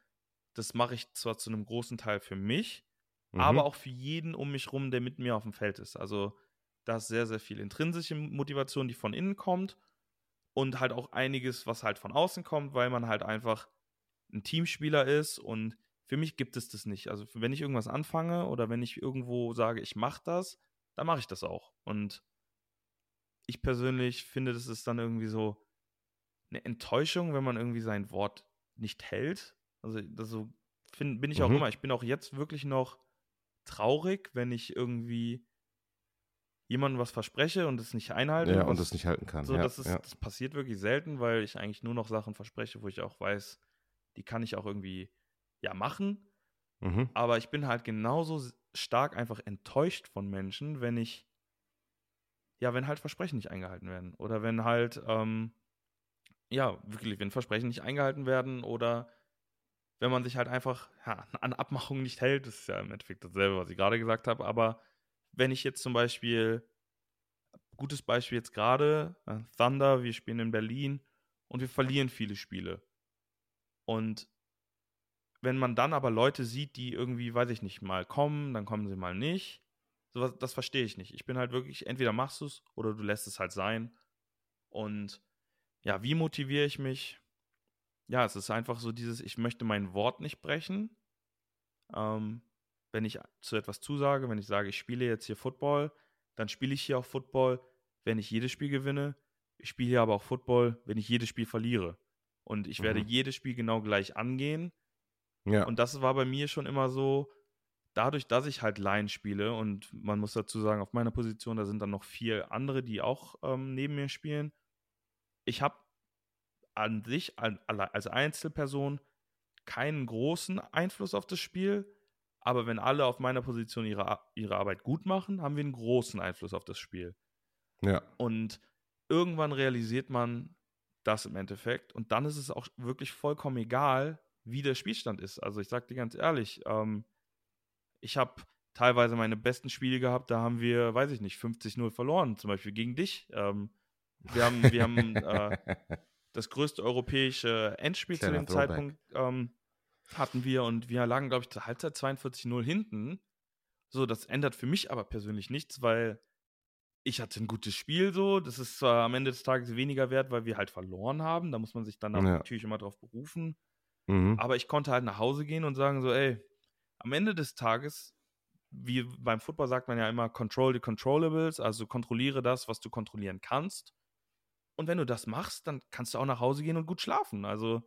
das mache ich zwar zu einem großen Teil für mich, mhm. aber auch für jeden um mich rum, der mit mir auf dem Feld ist. Also da ist sehr, sehr viel intrinsische Motivation, die von innen kommt und halt auch einiges, was halt von außen kommt, weil man halt einfach ein Teamspieler ist und für mich gibt es das nicht. Also wenn ich irgendwas anfange oder wenn ich irgendwo sage, ich mache das, dann mache ich das auch. Und ich persönlich finde, das ist dann irgendwie so eine Enttäuschung, wenn man irgendwie sein Wort nicht hält. Also das so find, bin ich auch mhm. immer. Ich bin auch jetzt wirklich noch traurig, wenn ich irgendwie jemandem was verspreche und es nicht einhalte. Ja, und es nicht halten kann. So, ja, das, ist, ja. das passiert wirklich selten, weil ich eigentlich nur noch Sachen verspreche, wo ich auch weiß, die kann ich auch irgendwie ja machen. Mhm. Aber ich bin halt genauso stark einfach enttäuscht von Menschen, wenn ich, ja, wenn halt Versprechen nicht eingehalten werden. Oder wenn halt, ähm, ja, wirklich, wenn Versprechen nicht eingehalten werden oder wenn man sich halt einfach ja, an Abmachungen nicht hält, das ist ja im Endeffekt dasselbe, was ich gerade gesagt habe, aber wenn ich jetzt zum Beispiel, gutes Beispiel jetzt gerade, äh, Thunder, wir spielen in Berlin und wir verlieren viele Spiele. Und wenn man dann aber Leute sieht, die irgendwie, weiß ich nicht, mal kommen, dann kommen sie mal nicht, sowas, das verstehe ich nicht. Ich bin halt wirklich, entweder machst du es oder du lässt es halt sein. Und ja, wie motiviere ich mich? Ja, es ist einfach so dieses, ich möchte mein Wort nicht brechen. Ähm, wenn ich zu etwas zusage, wenn ich sage, ich spiele jetzt hier Football, dann spiele ich hier auch Football, wenn ich jedes Spiel gewinne. Ich spiele hier aber auch Football, wenn ich jedes Spiel verliere. Und ich mhm. werde jedes Spiel genau gleich angehen. Ja. Und das war bei mir schon immer so, dadurch, dass ich halt Line spiele und man muss dazu sagen, auf meiner Position, da sind dann noch vier andere, die auch ähm, neben mir spielen. Ich habe an sich als Einzelperson keinen großen Einfluss auf das Spiel, aber wenn alle auf meiner Position ihre, ihre Arbeit gut machen, haben wir einen großen Einfluss auf das Spiel. Ja. Und irgendwann realisiert man das im Endeffekt und dann ist es auch wirklich vollkommen egal, wie der Spielstand ist. Also ich sag dir ganz ehrlich, ähm, ich habe teilweise meine besten Spiele gehabt, da haben wir, weiß ich nicht, 50-0 verloren, zum Beispiel gegen dich. Ähm, wir haben, wir haben äh, das größte europäische Endspiel Kleiner zu dem Throwback. Zeitpunkt ähm, hatten wir und wir lagen, glaube ich, zur Halbzeit 42-0 hinten. So, das ändert für mich aber persönlich nichts, weil ich hatte ein gutes Spiel so. Das ist zwar am Ende des Tages weniger wert, weil wir halt verloren haben. Da muss man sich dann ja. natürlich immer drauf berufen. Mhm. Aber ich konnte halt nach Hause gehen und sagen so, ey, am Ende des Tages, wie beim Football sagt man ja immer, control the controllables, also kontrolliere das, was du kontrollieren kannst. Und wenn du das machst, dann kannst du auch nach Hause gehen und gut schlafen. Also,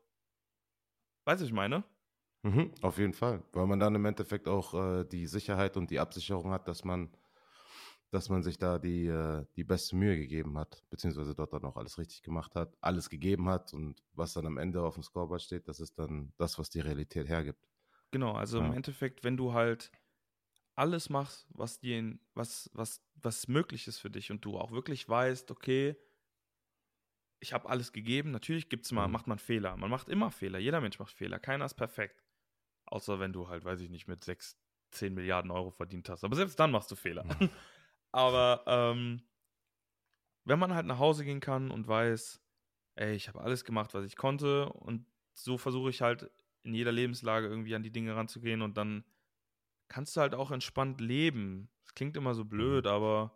weißt du, ich meine? Mhm, auf jeden Fall, weil man dann im Endeffekt auch äh, die Sicherheit und die Absicherung hat, dass man, dass man sich da die, äh, die beste Mühe gegeben hat, beziehungsweise dort dann auch alles richtig gemacht hat, alles gegeben hat und was dann am Ende auf dem Scoreboard steht, das ist dann das, was die Realität hergibt. Genau, also ja. im Endeffekt, wenn du halt alles machst, was dir, was, was, was möglich ist für dich und du auch wirklich weißt, okay, ich habe alles gegeben. Natürlich gibt's mal, mhm. macht man Fehler. Man macht immer Fehler. Jeder Mensch macht Fehler. Keiner ist perfekt. Außer wenn du halt, weiß ich nicht, mit 6, 10 Milliarden Euro verdient hast. Aber selbst dann machst du Fehler. Mhm. Aber ähm, wenn man halt nach Hause gehen kann und weiß, ey, ich habe alles gemacht, was ich konnte und so versuche ich halt in jeder Lebenslage irgendwie an die Dinge ranzugehen und dann kannst du halt auch entspannt leben. Das klingt immer so blöd, mhm. aber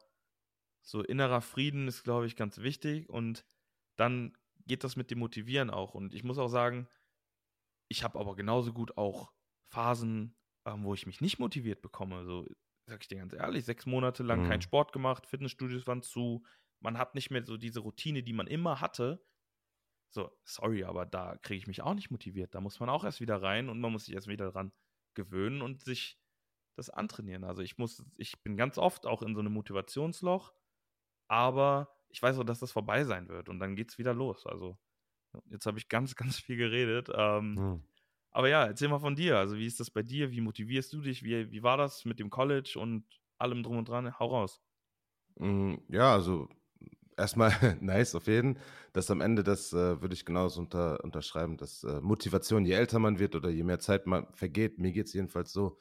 so innerer Frieden ist, glaube ich, ganz wichtig und dann geht das mit dem Motivieren auch. Und ich muss auch sagen, ich habe aber genauso gut auch Phasen, ähm, wo ich mich nicht motiviert bekomme. So, sag ich dir ganz ehrlich, sechs Monate lang mhm. keinen Sport gemacht, Fitnessstudios waren zu, man hat nicht mehr so diese Routine, die man immer hatte. So, sorry, aber da kriege ich mich auch nicht motiviert. Da muss man auch erst wieder rein und man muss sich erst wieder dran gewöhnen und sich das antrainieren. Also ich muss, ich bin ganz oft auch in so einem Motivationsloch, aber ich weiß auch, dass das vorbei sein wird und dann geht es wieder los. Also jetzt habe ich ganz, ganz viel geredet. Ähm, mhm. Aber ja, erzähl mal von dir. Also wie ist das bei dir? Wie motivierst du dich? Wie, wie war das mit dem College und allem drum und dran? Hau raus. Hm, ja, also erstmal nice auf jeden. Das am Ende, das äh, würde ich genauso unter, unterschreiben, dass äh, Motivation, je älter man wird oder je mehr Zeit man vergeht, mir geht es jedenfalls so,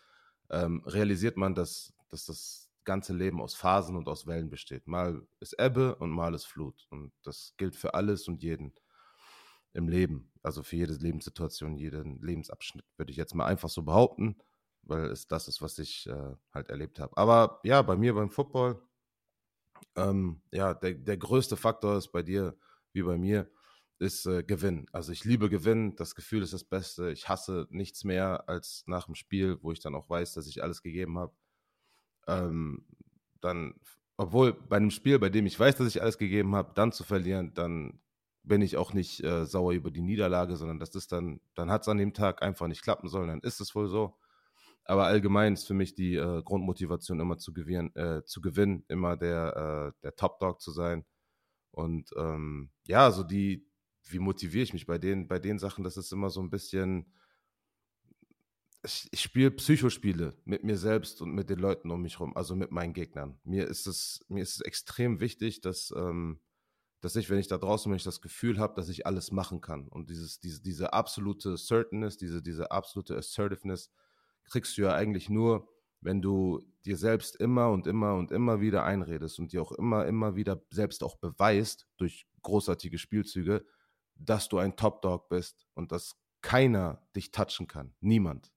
ähm, realisiert man, dass, dass das ganze Leben aus Phasen und aus Wellen besteht. Mal ist Ebbe und mal ist Flut. Und das gilt für alles und jeden im Leben. Also für jede Lebenssituation, jeden Lebensabschnitt, würde ich jetzt mal einfach so behaupten, weil es das ist, was ich äh, halt erlebt habe. Aber ja, bei mir beim Football, ähm, ja, der, der größte Faktor ist bei dir wie bei mir, ist äh, Gewinn. Also ich liebe Gewinn, das Gefühl ist das Beste. Ich hasse nichts mehr als nach dem Spiel, wo ich dann auch weiß, dass ich alles gegeben habe. Ähm, dann, obwohl bei einem Spiel, bei dem ich weiß, dass ich alles gegeben habe, dann zu verlieren, dann bin ich auch nicht äh, sauer über die Niederlage, sondern das dann, dann hat es an dem Tag einfach nicht klappen sollen, dann ist es wohl so. Aber allgemein ist für mich die äh, Grundmotivation immer zu gewinnen, äh, zu gewinnen, immer der, äh, der Top Dog zu sein. Und ähm, ja, so die, wie motiviere ich mich bei den, bei den Sachen, das ist immer so ein bisschen, ich, ich spiele Psychospiele mit mir selbst und mit den Leuten um mich herum, also mit meinen Gegnern. Mir ist es, mir ist es extrem wichtig, dass, ähm, dass ich, wenn ich da draußen bin, ich das Gefühl habe, dass ich alles machen kann. Und dieses, diese, diese absolute Certainness, diese, diese absolute Assertiveness kriegst du ja eigentlich nur, wenn du dir selbst immer und immer und immer wieder einredest und dir auch immer, immer wieder selbst auch beweist durch großartige Spielzüge, dass du ein Top-Dog bist und dass keiner dich touchen kann. Niemand.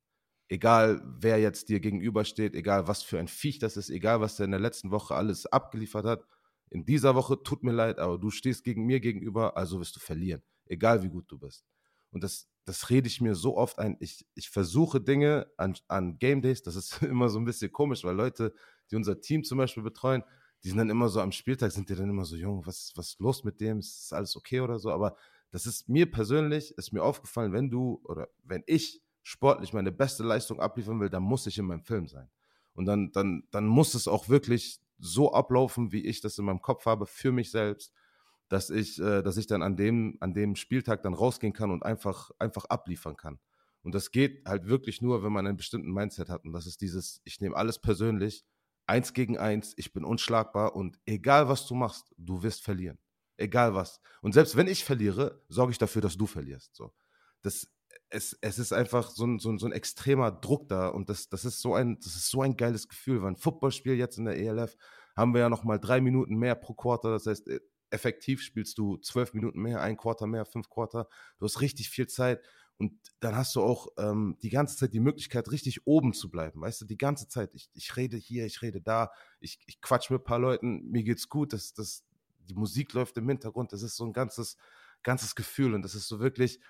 Egal, wer jetzt dir gegenübersteht, egal, was für ein Viech das ist, egal, was der in der letzten Woche alles abgeliefert hat. In dieser Woche tut mir leid, aber du stehst gegen mir gegenüber, also wirst du verlieren. Egal, wie gut du bist. Und das, das rede ich mir so oft ein. Ich, ich versuche Dinge an, an Game Days, das ist immer so ein bisschen komisch, weil Leute, die unser Team zum Beispiel betreuen, die sind dann immer so am Spieltag, sind die dann immer so, Junge, was, was ist los mit dem? Ist alles okay oder so? Aber das ist mir persönlich, ist mir aufgefallen, wenn du oder wenn ich sportlich meine beste Leistung abliefern will, dann muss ich in meinem Film sein. Und dann, dann, dann muss es auch wirklich so ablaufen, wie ich das in meinem Kopf habe, für mich selbst, dass ich, äh, dass ich dann an dem, an dem Spieltag dann rausgehen kann und einfach, einfach abliefern kann. Und das geht halt wirklich nur, wenn man einen bestimmten Mindset hat. Und das ist dieses, ich nehme alles persönlich, eins gegen eins, ich bin unschlagbar und egal was du machst, du wirst verlieren. Egal was. Und selbst wenn ich verliere, sorge ich dafür, dass du verlierst. So. Das, es, es ist einfach so ein, so, ein, so ein extremer Druck da und das, das, ist so ein, das ist so ein geiles Gefühl, weil ein Footballspiel jetzt in der ELF haben wir ja noch mal drei Minuten mehr pro Quarter, das heißt, äh, effektiv spielst du zwölf Minuten mehr, ein Quarter mehr, fünf Quarter, du hast richtig viel Zeit und dann hast du auch ähm, die ganze Zeit die Möglichkeit, richtig oben zu bleiben, weißt du, die ganze Zeit, ich, ich rede hier, ich rede da, ich, ich quatsch mit ein paar Leuten, mir geht's gut, das, das, die Musik läuft im Hintergrund, das ist so ein ganzes, ganzes Gefühl und das ist so wirklich,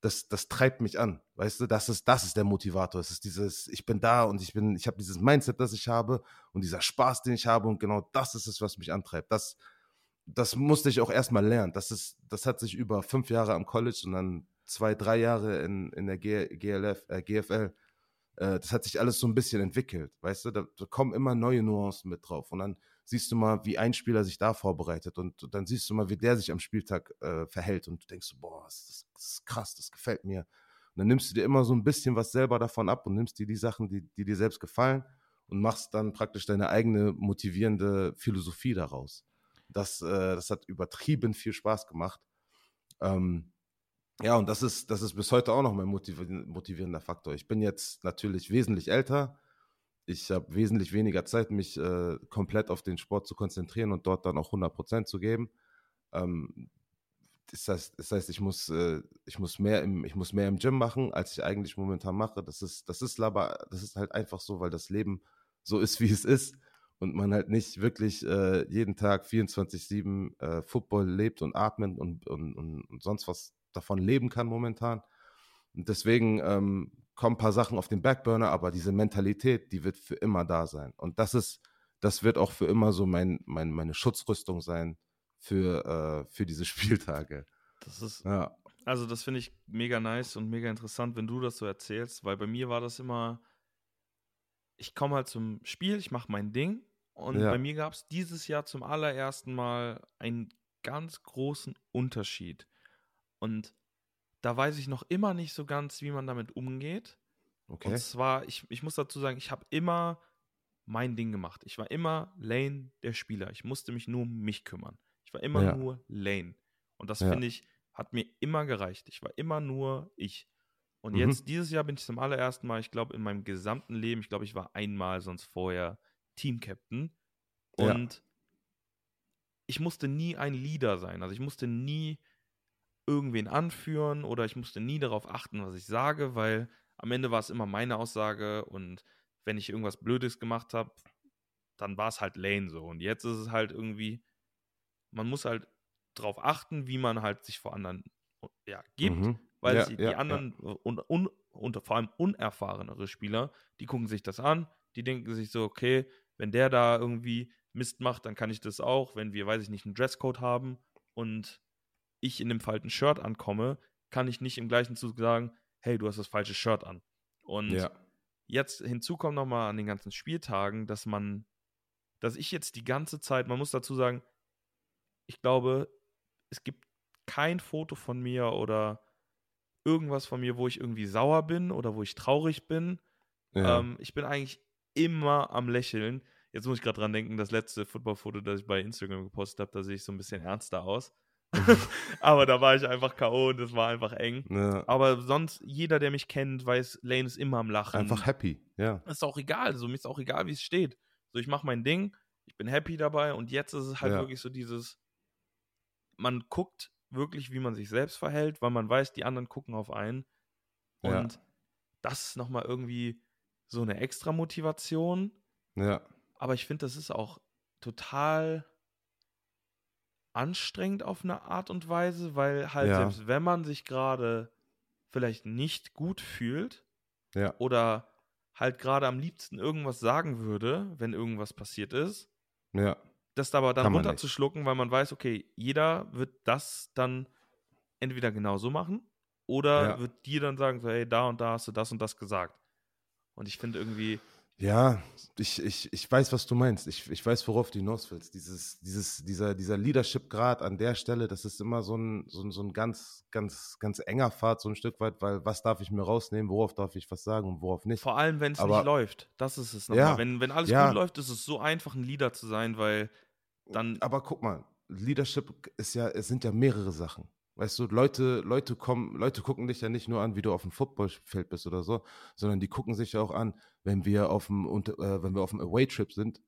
das, das treibt mich an, weißt du, das ist, das ist der Motivator. Es ist dieses, ich bin da und ich bin, ich habe dieses Mindset, das ich habe und dieser Spaß, den ich habe und genau das ist es, was mich antreibt. Das, das musste ich auch erstmal lernen. Das ist, das hat sich über fünf Jahre am College und dann zwei, drei Jahre in, in der G, GLF, äh, GFL, äh, das hat sich alles so ein bisschen entwickelt, weißt du, da, da kommen immer neue Nuancen mit drauf und dann siehst du mal, wie ein Spieler sich da vorbereitet und dann siehst du mal, wie der sich am Spieltag äh, verhält und du denkst, boah, ist, das ist, krass, das gefällt mir. Und dann nimmst du dir immer so ein bisschen was selber davon ab und nimmst dir die Sachen, die, die dir selbst gefallen und machst dann praktisch deine eigene motivierende Philosophie daraus. Das, äh, das hat übertrieben viel Spaß gemacht. Ähm, ja, und das ist, das ist bis heute auch noch mein motivierender Faktor. Ich bin jetzt natürlich wesentlich älter, ich habe wesentlich weniger Zeit, mich äh, komplett auf den Sport zu konzentrieren und dort dann auch 100% zu geben. Ähm, das heißt, das heißt ich, muss, äh, ich, muss mehr im, ich muss mehr im Gym machen, als ich eigentlich momentan mache. Das ist, das ist aber, das ist halt einfach so, weil das Leben so ist, wie es ist und man halt nicht wirklich äh, jeden Tag 24-7 äh, Football lebt und atmet und, und, und, und, sonst was davon leben kann momentan. Und deswegen ähm, kommen ein paar Sachen auf den Backburner, aber diese Mentalität, die wird für immer da sein. Und das ist, das wird auch für immer so mein, mein, meine Schutzrüstung sein für, äh, für diese Spieltage. Das ist, ja. also das finde ich mega nice und mega interessant, wenn du das so erzählst, weil bei mir war das immer, ich komme halt zum Spiel, ich mache mein Ding und ja. bei mir gab es dieses Jahr zum allerersten Mal einen ganz großen Unterschied. Und da weiß ich noch immer nicht so ganz, wie man damit umgeht. Okay. Und zwar, ich, ich muss dazu sagen, ich habe immer mein Ding gemacht. Ich war immer Lane der Spieler. Ich musste mich nur um mich kümmern. Ich war immer ja. nur Lane. Und das ja. finde ich, hat mir immer gereicht. Ich war immer nur ich. Und mhm. jetzt, dieses Jahr bin ich zum allerersten Mal, ich glaube, in meinem gesamten Leben, ich glaube, ich war einmal sonst vorher Team-Captain. Und ja. ich musste nie ein Leader sein. Also ich musste nie irgendwen anführen oder ich musste nie darauf achten, was ich sage, weil am Ende war es immer meine Aussage und wenn ich irgendwas Blödes gemacht habe, dann war es halt Lane so. Und jetzt ist es halt irgendwie, man muss halt darauf achten, wie man halt sich vor anderen ja, gibt, mhm. weil ja, die, ja, anderen und, und, und vor allem unerfahrenere Spieler, die gucken sich das an, die denken sich so, okay, wenn der da irgendwie Mist macht, dann kann ich das auch, wenn wir, weiß ich nicht, einen Dresscode haben und ich in dem falschen Shirt ankomme, kann ich nicht im gleichen Zug sagen, hey, du hast das falsche Shirt an. Und ja. jetzt hinzu kommt nochmal an den ganzen Spieltagen, dass man, dass ich jetzt die ganze Zeit, man muss dazu sagen, ich glaube, es gibt kein Foto von mir oder irgendwas von mir, wo ich irgendwie sauer bin oder wo ich traurig bin. Ja. Ähm, ich bin eigentlich immer am Lächeln. Jetzt muss ich gerade dran denken, das letzte Footballfoto, das ich bei Instagram gepostet habe, da sehe ich so ein bisschen ernster aus. Aber da war ich einfach K.O. und es war einfach eng. Ja. Aber sonst, jeder, der mich kennt, weiß, Lane ist immer am Lachen. Einfach happy, ja. Ist auch egal. So, mir ist auch egal, wie es steht. So, ich mache mein Ding, ich bin happy dabei und jetzt ist es halt Ja. wirklich so dieses, man guckt wirklich, wie man sich selbst verhält, weil man weiß, die anderen gucken auf einen. Ja. Und das ist nochmal irgendwie so eine extra Motivation. Ja, Aber ich finde, das ist auch total anstrengend auf eine Art und Weise, weil halt Ja. selbst wenn man sich gerade vielleicht nicht gut fühlt ja, oder halt gerade am liebsten irgendwas sagen würde, wenn irgendwas passiert ist, ja, das aber dann nicht. runterzuschlucken, weil man weiß, okay, jeder wird das dann entweder genauso machen oder Ja. wird dir dann sagen, so, hey, da und da hast du das und das gesagt. Und ich finde irgendwie, Ja, ich, ich, ich weiß, was du meinst. Ich, ich weiß, worauf du hinaus willst. Dieses, dieses, dieser, dieser Leadership-Grad an der Stelle, das ist immer so ein, so ein, so ein ganz, ganz, ganz enger Pfad, so ein Stück weit, weil was darf ich mir rausnehmen, worauf darf ich was sagen und worauf nicht. vor allem, wenn es nicht läuft, das ist es nochmal. Ja, Wenn, wenn alles ja. gut läuft, ist es so einfach, ein Leader zu sein, weil dann, Aber guck mal, Leadership ist ja, es sind ja mehrere Sachen. Weißt du, Leute, Leute kommen, Leute gucken dich ja nicht nur an, wie du auf dem Footballfeld bist oder so, sondern die gucken sich ja auch an, wenn wir auf dem, äh, wenn wir auf dem Away-Trip sind,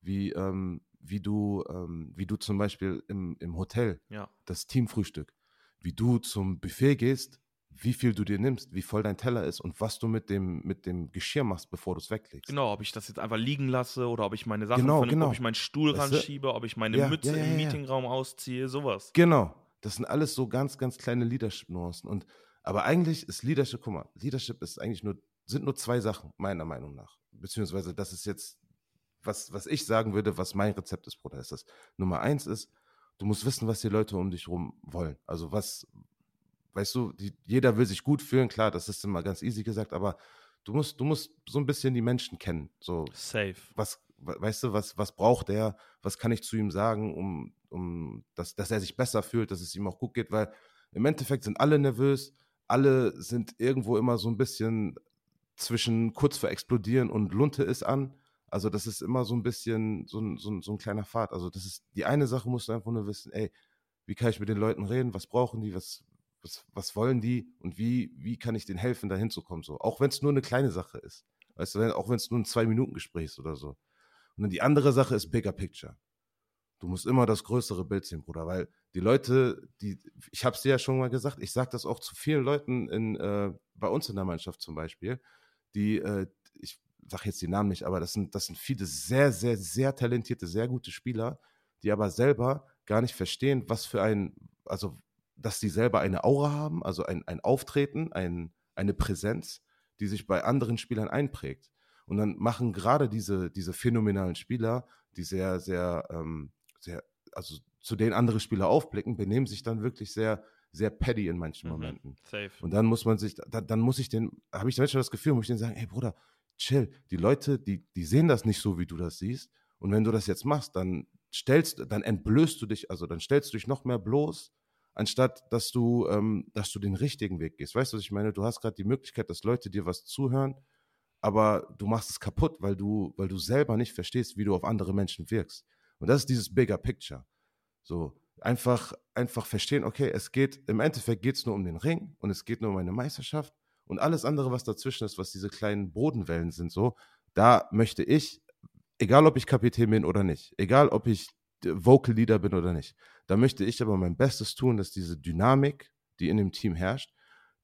wie, ähm, wie du, ähm, wie du zum Beispiel im, im Hotel ja, das Teamfrühstück, wie du zum Buffet gehst, wie viel du dir nimmst, wie voll dein Teller ist und was du mit dem, mit dem Geschirr machst, bevor du es weglegst. genau, ob ich das jetzt einfach liegen lasse oder ob ich meine Sachen, Genau, von, genau. ob ich meinen Stuhl Weißt ranschiebe, ob ich meine Ja, Mütze ja, ja, im. Meetingraum ausziehe, sowas. Genau. Das sind alles so ganz, ganz kleine Leadership-Nuancen. Und aber eigentlich ist Leadership, guck mal, Leadership ist eigentlich nur, sind nur zwei Sachen, meiner Meinung nach. Beziehungsweise, das ist jetzt, was, was ich sagen würde, was mein Rezept ist, Bruder, ist das. Nummer eins ist, du musst wissen, was die Leute um dich rum wollen. Also was, weißt du, die, jeder will sich gut fühlen, klar, das ist immer ganz easy gesagt, aber du musst, du musst so ein bisschen die Menschen kennen. So, Safe. was, we- weißt du, was, was braucht er, was kann ich zu ihm sagen, um, um dass, dass er sich besser fühlt, dass es ihm auch gut geht, weil im Endeffekt sind alle nervös, alle sind irgendwo immer so ein bisschen zwischen kurz vor explodieren und Lunte ist an. Also das ist immer so ein bisschen so ein, so ein, so ein kleiner Pfad. Also das ist die eine Sache, musst du einfach nur wissen, ey, wie kann ich mit den Leuten reden, was brauchen die, was, was, was wollen die und wie, wie kann ich denen helfen, da hinzukommen. So. Auch wenn es nur eine kleine Sache ist. Weißt du, auch wenn es nur ein Zwei-Minuten-Gespräch ist oder so. Und dann die andere Sache ist Bigger Picture. Du musst immer das größere Bild sehen, Bruder, weil die Leute, die, ich habe es dir ja schon mal gesagt, ich sage das auch zu vielen Leuten in, äh, bei uns in der Mannschaft zum Beispiel, die, äh, ich sage jetzt die Namen nicht, aber das sind, das sind viele sehr, sehr, sehr talentierte, sehr gute Spieler, die aber selber gar nicht verstehen, was für ein, also, dass die selber eine Aura haben, also ein, ein Auftreten, ein, eine Präsenz, die sich bei anderen Spielern einprägt. Und dann machen gerade diese, diese phänomenalen Spieler, die sehr, sehr, ähm, sehr, also zu denen andere Spieler aufblicken, benehmen sich dann wirklich sehr, sehr petty in manchen Mhm. Momenten. Safe. Und dann muss man sich, dann, dann muss ich den, habe ich manchmal das Gefühl, muss ich denen sagen, hey Bruder, chill. Die Leute, die, die sehen das nicht so, wie du das siehst. Und wenn du das jetzt machst, dann stellst, dann entblößt du dich, also dann stellst du dich noch mehr bloß, anstatt dass du, ähm, dass du den richtigen Weg gehst. Weißt du, was ich meine? Du hast gerade die Möglichkeit, dass Leute dir was zuhören, aber du machst es kaputt, weil du, weil du selber nicht verstehst, wie du auf andere Menschen wirkst. Und das ist dieses Bigger Picture. So, einfach, einfach verstehen, okay, es geht, im Endeffekt geht es nur um den Ring und es geht nur um eine Meisterschaft und alles andere, was dazwischen ist, was diese kleinen Bodenwellen sind, so, da möchte ich, egal ob ich Kapitän bin oder nicht, egal ob ich Vocal Leader bin oder nicht, da möchte ich aber mein Bestes tun, dass diese Dynamik, die in dem Team herrscht,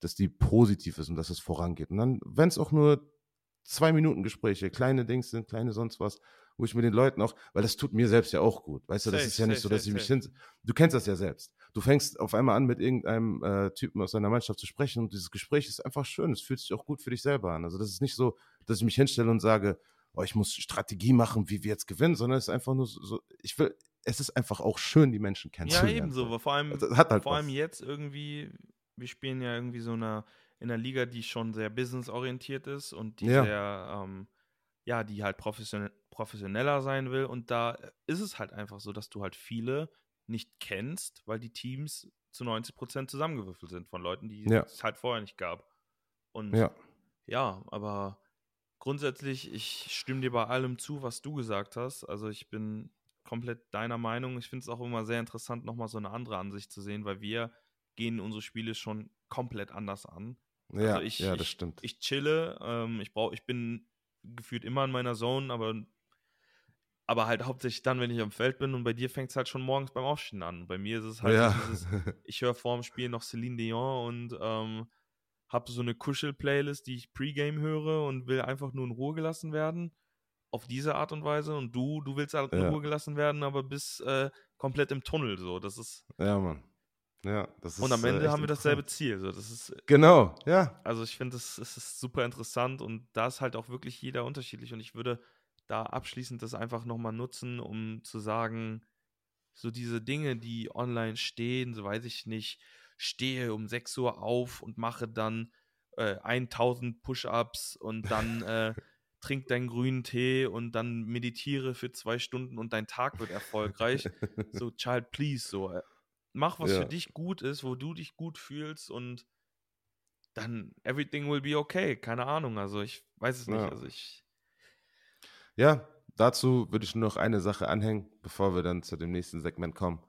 dass die positiv ist und dass es vorangeht. Und dann, wenn es auch nur zwei Minuten Gespräche, kleine Dings sind, kleine sonst was, wo ich mit den Leuten auch, weil das tut mir selbst ja auch gut. Weißt du, das Safe, ist ja nicht safe, so, dass safe, ich mich hin. Du kennst das ja selbst. Du fängst auf einmal an, mit irgendeinem äh, Typen aus deiner Mannschaft zu sprechen und dieses Gespräch ist einfach schön. Es fühlt sich auch gut für dich selber an. Also das ist nicht so, dass ich mich hinstelle und sage, oh, ich muss Strategie machen, wie wir jetzt gewinnen, sondern es ist einfach nur so, ich will, es ist einfach auch schön, die Menschen Ja, kennenzulernen. ebenso. aber Vor allem, halt vor allem jetzt irgendwie, wir spielen ja irgendwie so einer, in einer Liga, die schon sehr businessorientiert ist und die Ja. sehr, ähm, ja, die halt professionell, professioneller sein will. Und da ist es halt einfach so, dass du halt viele nicht kennst, weil die Teams zu 90 Prozent zusammengewürfelt sind von Leuten, die Ja. es halt vorher nicht gab. Und Ja. ja, aber grundsätzlich, ich stimme dir bei allem zu, was du gesagt hast. Also ich bin komplett deiner Meinung. Ich finde es auch immer sehr interessant, nochmal so eine andere Ansicht zu sehen, weil wir gehen unsere Spiele schon komplett anders an. Ja, also ich, ja das ich, stimmt. Ich chille, ähm, ich brauche, ich bin gefühlt immer in meiner Zone, aber, aber halt hauptsächlich dann, wenn ich am Feld bin und bei dir fängt es halt schon morgens beim Aufstehen an. Bei mir ist es halt ja. dieses, ich höre vor dem Spiel noch Celine Dion und ähm, habe so eine Kuschel-Playlist, die ich Pre-Game höre und will einfach nur in Ruhe gelassen werden. Auf diese Art und Weise. Und du, du willst halt in Ja. Ruhe gelassen werden, aber bist äh, komplett im Tunnel. So, das ist. ja, Mann. Ja, das ist, und am äh, Ende haben wir dasselbe. Ziel. So, das ist, Genau, ja. also ich finde, es es ist super interessant und da ist halt auch wirklich jeder unterschiedlich. Und ich würde da abschließend das einfach nochmal nutzen, um zu sagen, so diese Dinge, die online stehen, so weiß ich nicht, stehe um 6 Uhr auf und mache dann äh, 1000 Push-Ups und dann äh, trink deinen grünen Tee und dann meditiere für zwei Stunden und dein Tag wird erfolgreich. so, Child, please, so. Äh, mach, was Ja. für dich gut ist, wo du dich gut fühlst und dann everything will be okay. Keine Ahnung, also ich weiß es nicht. Ja. Also ich. Ja, dazu würde ich nur noch eine Sache anhängen, bevor wir dann zu dem nächsten Segment kommen.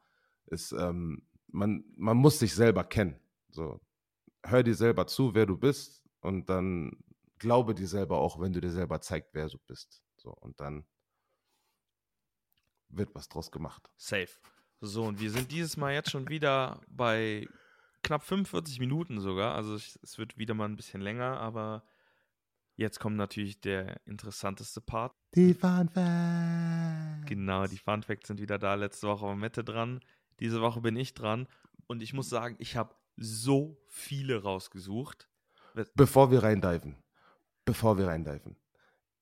Ist, ähm, man, man muss sich selber kennen. So, hör dir selber zu, wer du bist, und dann glaube dir selber auch, wenn du dir selber zeigst, wer du bist. So, und dann wird was draus gemacht. Safe. So, und wir sind dieses Mal jetzt schon wieder bei knapp 45 Minuten sogar. Also ich, es wird wieder mal ein bisschen länger, aber jetzt kommt natürlich der interessanteste Part. Die Fun Facts. Genau, die Fun Facts sind wieder da. Letzte Woche war Mette dran. Diese Woche bin ich dran. Und ich muss sagen, ich habe so viele rausgesucht. Bevor wir reindiven, bevor wir reindiven,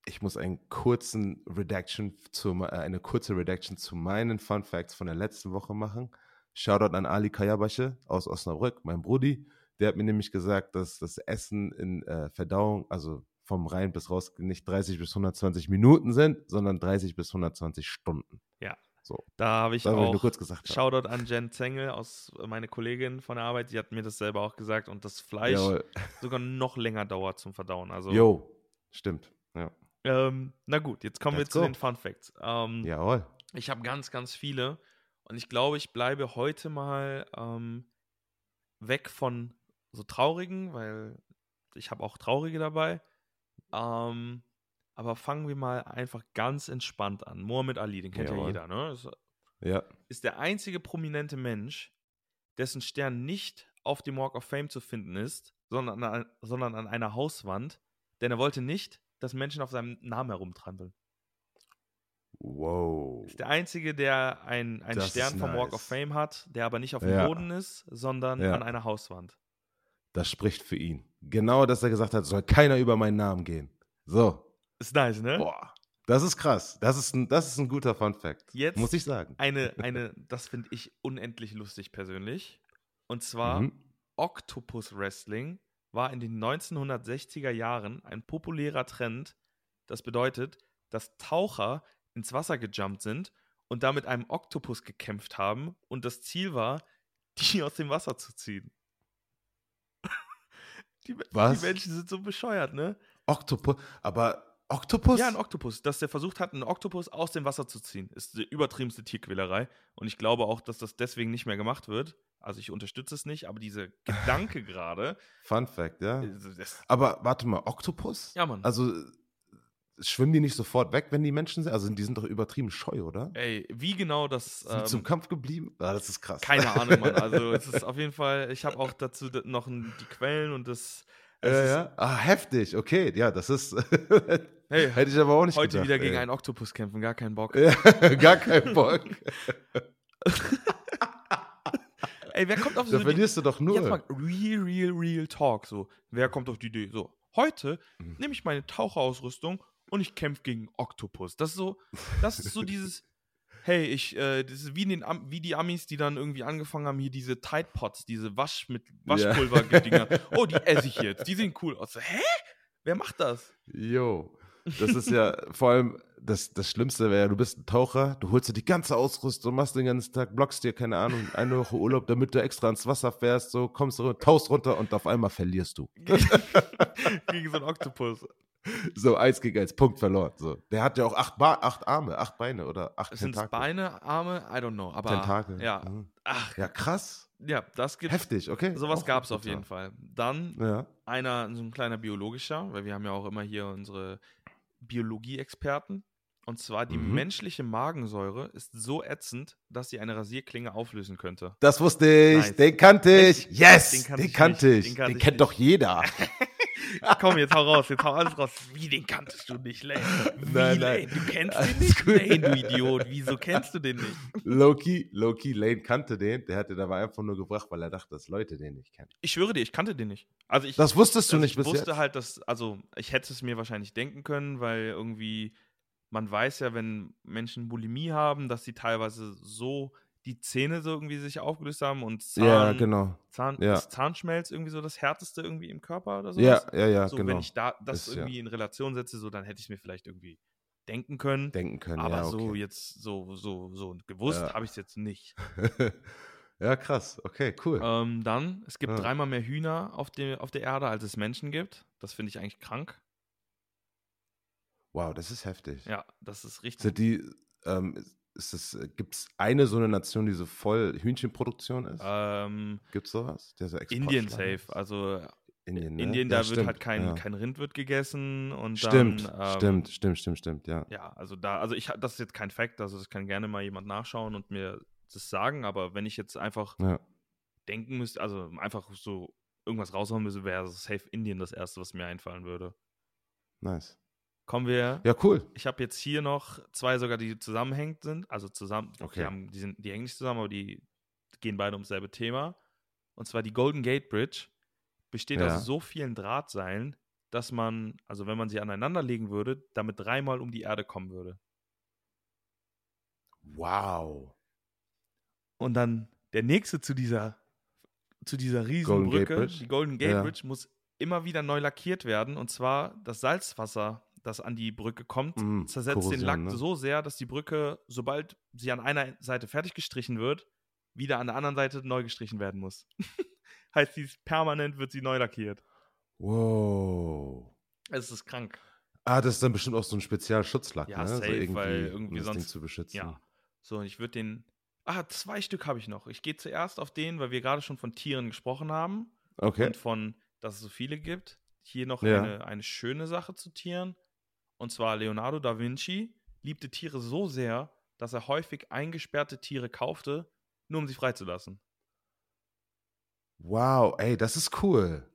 ich muss einen kurzen Redaction zu, äh, eine kurze Redaction zu meinen Fun Facts von der letzten Woche machen. Shoutout an Ali Kayabasche aus Osnabrück, mein Brudi. Der hat mir nämlich gesagt, dass das Essen in äh, Verdauung, also vom rein bis raus, nicht 30 bis 120 Minuten sind, sondern 30 bis 120 Stunden. Da habe ich Das ich nur auch kurz gesagt. Shoutout an Jen Zengel aus äh, meine Kollegin von der Arbeit. Die hat mir das selber auch gesagt. Und das Fleisch Jawohl. sogar noch länger dauert zum Verdauen. Also Jo, stimmt. Ja. Ähm, na gut, jetzt kommen Let's wir zu go. den Fun Facts. Ähm, Jawohl. Ich habe ganz, ganz viele und ich glaube, ich bleibe heute mal ähm, weg von so traurigen, weil ich habe auch traurige dabei. Ähm, aber fangen wir mal einfach ganz entspannt an. Mohammed Ali, den kennt ja Jawohl. jeder, ne? Ist, Ja. ist der einzige prominente Mensch, dessen Stern nicht auf dem Walk of Fame zu finden ist, sondern an, sondern an einer Hauswand, denn er wollte nicht, dass Menschen auf seinem Namen herumtrampeln. Wow. Ist der einzige, der ein- einen Stern vom Walk nice. of Fame hat, der aber nicht auf dem Ja. Boden ist, sondern Ja. an einer Hauswand. Das spricht für ihn. Genau, dass er gesagt hat, soll keiner über meinen Namen gehen. So. Ist nice, ne? Boah. Das ist krass. Das ist ein, das ist ein guter Fun Fact. Jetzt Muss ich sagen. Eine, eine, das finde ich unendlich lustig persönlich. Und zwar Mhm. Octopus Wrestling war in den 1960er Jahren ein populärer Trend. Das bedeutet, dass Taucher ins Wasser gejumpt sind und da mit einem Oktopus gekämpft haben und das Ziel war, die aus dem Wasser zu ziehen. Die, Was? die Menschen sind so bescheuert, ne? Oktopus. Aber Oktopus? Ja, ein Oktopus. Dass der versucht hat, einen Oktopus aus dem Wasser zu ziehen, ist die übertriebenste Tierquälerei. Und ich glaube auch, dass das deswegen nicht mehr gemacht wird. Also ich unterstütze es nicht, aber dieser Gedanke gerade. Fun Fact, ja. äh, Aber warte mal, Oktopus? Ja, Mann. Also äh, schwimmen die nicht sofort weg, wenn die Menschen sind? Also die sind doch übertrieben scheu, oder? Ey, wie genau das. Sind Ähm, zum Kampf geblieben? Ah, das ist krass. keine Ahnung, Mann. Also es ist auf jeden Fall, ich habe auch dazu noch die Quellen und das. ist ja. Ah, heftig. Okay, ja, das ist. Hey, Hätte ich aber auch nicht Heute gedacht. wieder gegen ey. einen Oktopus kämpfen, gar keinen Bock. Ja, gar kein Bock. Ey, wer kommt auf Da so die, verlierst du doch nur. Jetzt mal real, real, real talk. So, wer kommt auf die Idee? So, heute Mhm. nehme ich meine Taucherausrüstung und ich kämpfe gegen Oktopus. Das ist so, das ist so dieses, hey, ich, äh, das ist wie, in den Am wie die Amis, die dann irgendwie angefangen haben, hier diese Tide Pots, diese Wasch mit Waschpulver-Dinger. Oh, die esse ich jetzt. Die sehen cool aus. So, Hä? Wer macht das? Jo. Das ist ja vor allem das, das Schlimmste wäre, du bist ein Taucher, du holst dir die ganze Ausrüstung, machst den ganzen Tag, blockst dir, keine Ahnung, eine Woche Urlaub, damit du extra ins Wasser fährst, so kommst du, tauchst runter und auf einmal verlierst du. gegen so einen Oktopus. So, eins gegen eins, Punkt verloren. So. Der hat ja auch acht, ba acht Arme, acht Beine oder acht Sind es Tentakel. Beine, Arme? I don't know. Aber Tentakel. ja. Mhm. Ach, Ja, krass. ja, das gibt Heftig, okay. Sowas gab es auf jeden Fall. Dann Ja. einer, so ein kleiner biologischer, weil wir haben ja auch immer hier unsere Biologie-Experten. Und zwar die Mhm. menschliche Magensäure ist so ätzend, dass sie eine Rasierklinge auflösen könnte. Das wusste ich, Nice. den kannte ich. Yes, Den den kannte kannte, ich ich. nicht. Den Den, kannte ich kennt nicht. doch jeder. Komm, jetzt hau raus, jetzt hau alles raus. Wie, den kanntest du nicht, Lane? Wie, Nein, nein. Lane? Du kennst den nicht? Lane, du Idiot. Wieso kennst du den nicht? Loki, Loki, Lane kannte den. Der hat den aber einfach nur gebracht, weil er dachte, dass Leute den nicht kennen. Ich schwöre dir, ich kannte den nicht. Also ich, Das wusstest du also nicht ich bis wusste jetzt. halt, dass, also ich hätte es mir wahrscheinlich denken können, weil irgendwie, man weiß ja, wenn Menschen Bulimie haben, dass sie teilweise so die Zähne so irgendwie sich aufgelöst haben und Zahn, ja, genau. Zahn, ja. ist Zahnschmelz irgendwie so das härteste irgendwie im Körper oder so. Ja, ja, ja, so, genau. wenn ich da das Ist, irgendwie in Relation setze, so dann hätte ich mir vielleicht irgendwie denken können. Denken können, aber ja, so okay. jetzt so so so gewusst Ja. habe ich es jetzt nicht. ja, krass. Okay, cool. Ähm, dann es gibt Ja. dreimal mehr Hühner auf der auf der Erde als es Menschen gibt. Das finde ich eigentlich krank. wow, das ist heftig. Ja, das ist richtig. Sind die, ähm, ist es, gibt es eine so eine Nation, die so voll Hühnchenproduktion ist? Ähm, Gibt es sowas? Der so Indien safe. Also Indien, ne? Indien, Ja, da wird stimmt, halt kein, ja. kein Rind wird gegessen und Stimmt, dann, ähm, stimmt, stimmt, stimmt, stimmt, ja. Ja, also da, also ich, das ist jetzt kein Fact, also das kann gerne mal jemand nachschauen und mir das sagen, aber wenn ich jetzt einfach Ja. denken müsste, also einfach so irgendwas raushauen müsste, wäre safe Indien das erste, was mir einfallen würde. Nice. Kommen wir. Ja, cool. Ich habe jetzt hier noch zwei sogar, die zusammenhängend sind, also zusammen, Okay. die, haben, die, sind, die hängen nicht zusammen, aber die gehen beide ums selbe Thema. Und zwar die Golden Gate Bridge besteht Ja. aus so vielen Drahtseilen, dass man, also wenn man sie aneinander legen würde, damit dreimal um die Erde kommen würde. Wow. Und dann der nächste zu dieser, zu dieser Riesenbrücke, Bridge? die Golden Gate Ja. Bridge, muss immer wieder neu lackiert werden. Und zwar das Salzwasser, das an die Brücke kommt, Mm, zersetzt den Korrosion, Lack ne? so sehr, dass die Brücke, sobald sie an einer Seite fertig gestrichen wird, wieder an der anderen Seite neu gestrichen werden muss. heißt, sie ist permanent wird sie neu lackiert. Wow. Es ist krank. Ah, das ist dann bestimmt auch so ein Spezialschutzlack, Ja, ne? safe, irgendwie, weil irgendwie um das Ding sonst- zu beschützen. Ja. So, und ich würde den. Ah, zwei Stück habe ich noch. Ich gehe zuerst auf den, weil wir gerade schon von Tieren gesprochen haben. Okay. und von, dass es so viele gibt. Hier noch Ja. eine, eine schöne Sache zu Tieren. Und zwar Leonardo da Vinci liebte Tiere so sehr, dass er häufig eingesperrte Tiere kaufte, nur um sie freizulassen. Wow, ey, das ist cool.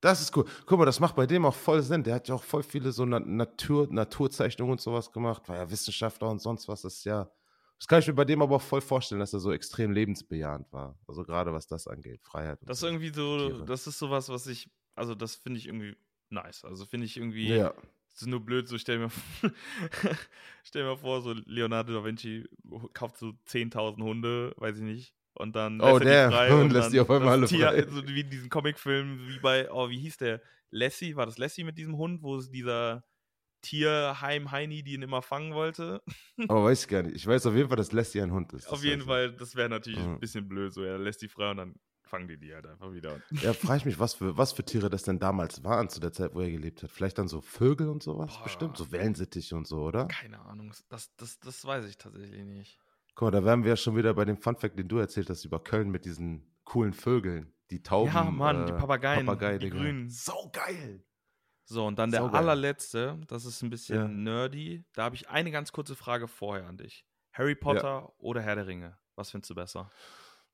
Das ist cool. Guck mal, das macht bei dem auch voll Sinn. Der hat ja auch voll viele so Na Natur Naturzeichnungen und sowas gemacht. War ja Wissenschaftler und sonst was. Das ist ja. Das kann ich mir bei dem aber auch voll vorstellen, dass er so extrem lebensbejahend war. Also gerade was das angeht, Freiheit. und Das ist so. irgendwie so, Tiere. das ist sowas, was ich, also das finde ich irgendwie nice. Also finde ich irgendwie, Ja. Es ist nur blöd, so stell mir, stell mir vor, so Leonardo da Vinci kauft so 10.000 Hunde, weiß ich nicht. Und dann Oh, lässt er damn. die frei Und und lässt die auf einmal das alle frei. So wie in diesen Comicfilmen, wie bei, oh, wie hieß der? Lassie, war das Lassie mit diesem Hund, wo es dieser Tierheim-Heini, die ihn immer fangen wollte? Aber weiß ich gar nicht. Ich weiß auf jeden Fall, dass Lassie ein Hund ist. Auf Das jeden ich. Fall, das wäre natürlich Mhm. ein bisschen blöd, so, er lässt die frei und dann fangen die die halt einfach wieder. Ja, frage ich mich, was für, was für Tiere das denn damals waren zu der Zeit, wo er gelebt hat. Vielleicht dann so Vögel und sowas? Boah. Bestimmt, so Wellensittiche und so, oder? Keine Ahnung, das, das, das weiß ich tatsächlich nicht. Guck mal, da wären wir ja schon wieder bei dem Funfact, den du erzählt hast über Köln mit diesen coolen Vögeln. Die Tauben. Ja, Mann, die äh, Papageien, Papagei, die grünen. So geil. So, und dann der Saugeil. allerletzte, das ist ein bisschen Ja. nerdy. Da habe ich eine ganz kurze Frage vorher an dich. Harry Potter oder Herr der Ringe? Was findest du besser?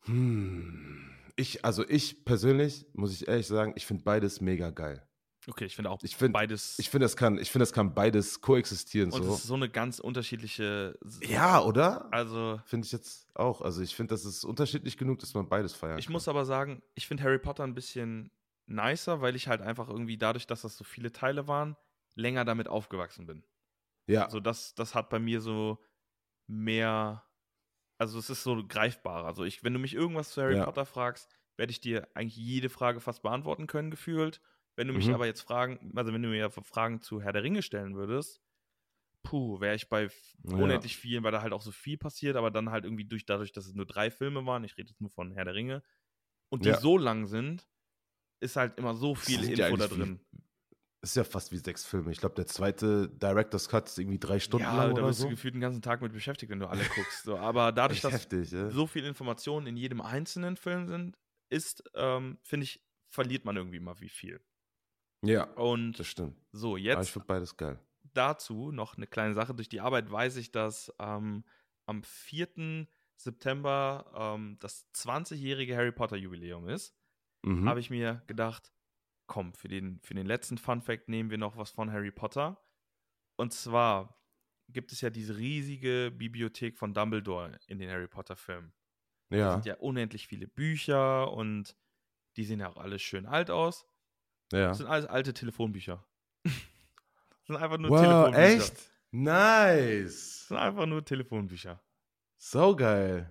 Hm. Ich, also ich persönlich, muss ich ehrlich sagen, ich finde beides mega geil. Okay, ich finde auch Ich find- beides. Ich finde, das kann, ich finde, das kann beides koexistieren und so. es ist so eine ganz unterschiedliche. Ja, oder? Also, Finde ich jetzt auch. Also ich finde, das ist unterschiedlich genug, dass man beides feiern ich kann. muss aber sagen, ich finde Harry Potter ein bisschen nicer, weil ich halt einfach irgendwie dadurch, dass das so viele Teile waren, länger damit aufgewachsen bin. Ja, Also das, das hat bei mir so mehr, also es ist so greifbarer. Also ich, wenn du mich irgendwas zu Harry Ja. Potter fragst, werde ich dir eigentlich jede Frage fast beantworten können, gefühlt. Wenn du mich Mhm. aber jetzt fragen, also wenn du mir ja Fragen zu Herr der Ringe stellen würdest, puh, wäre ich bei Ja. unendlich vielen, weil da halt auch so viel passiert, aber dann halt irgendwie durch, dadurch, dass es nur drei Filme waren, ich rede jetzt nur von Herr der Ringe, und die Ja. so lang sind, ist halt immer so viel Info da drin. Ist ja fast wie sechs Filme. Ich glaube, der zweite Director's Cut ist irgendwie drei Stunden ja, lang da bist so. du gefühlt den ganzen Tag mit beschäftigt, wenn du alle guckst. So, aber dadurch, dass heftig, ja? so viele Informationen in jedem einzelnen Film sind, ist, ähm, finde ich, verliert man irgendwie mal wie viel. Ja, Und das stimmt. so, Aber ich jetzt finde beides geil. dazu noch eine kleine Sache. Durch die Arbeit weiß ich, dass ähm, am 4. September ähm, das 20-jährige Harry Potter Jubiläum ist. Mhm. Habe ich mir gedacht, komm, für den, für den letzten Fun Fact nehmen wir noch was von Harry Potter. Und zwar gibt es ja diese riesige Bibliothek von Dumbledore in den Harry Potter Filmen. Da ja, sind ja unendlich viele Bücher und die sehen ja auch alle schön alt aus. ja. Das sind alles alte Telefonbücher. das sind einfach nur Wow, Telefonbücher. echt? Nice. Das sind einfach nur Telefonbücher. So geil.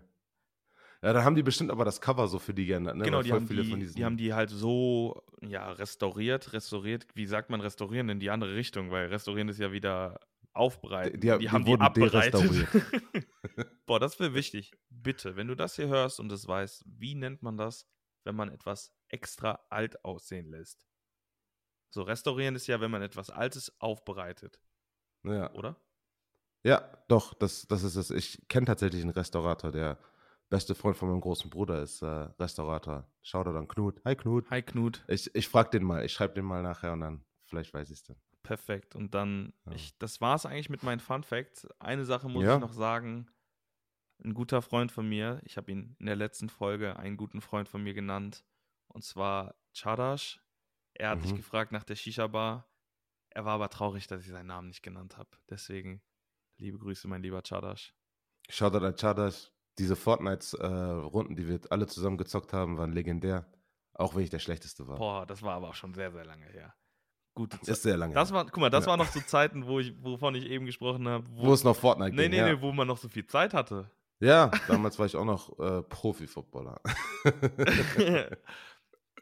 Ja, da haben die bestimmt aber das Cover so für die geändert, ne? genau, die haben die, von diesen. die haben die halt so ja, restauriert, restauriert. Wie sagt man restaurieren in die andere Richtung? Weil restaurieren ist ja wieder aufbereiten. Die- die- die haben die abbereitet. Boah, das wäre wichtig. Bitte, wenn du das hier hörst und es weißt, wie nennt man das, wenn man etwas extra alt aussehen lässt? So, restaurieren ist ja, wenn man etwas Altes aufbereitet, ja. oder? ja, doch, das, das ist es. Ich kenne tatsächlich einen Restaurator, der beste Freund von meinem großen Bruder ist äh, Restaurator. Shoutout an Knut. Hi Knut. Hi Knut. Ich, ich frage den mal, ich schreibe den mal nachher und dann vielleicht weiß ich es dann. Perfekt. Und dann, Ja. ich, das war es eigentlich mit meinen Fun Facts. Eine Sache muss Ja. ich noch sagen. Ein guter Freund von mir, ich habe ihn in der letzten Folge einen guten Freund von mir genannt, und zwar Chadash. Er hat dich Mhm. gefragt nach der Shisha-Bar. Er war aber traurig, dass ich seinen Namen nicht genannt habe. Deswegen, liebe Grüße, mein lieber Chadash. Shoutout an Chadas. Diese Fortnite-Runden, die wir alle zusammen gezockt haben, waren legendär. Auch wenn ich der Schlechteste war. Boah, das war aber auch schon sehr, sehr lange her. Gute Zeit. Ist sehr lange. Das her. war, guck mal, das Ja. war noch so Zeiten, wo ich, wovon ich eben gesprochen habe. wo es noch Fortnite nee, ging. nee, ja. nee, wo man noch so viel Zeit hatte. ja, damals war ich auch noch äh, Profi-Footballer.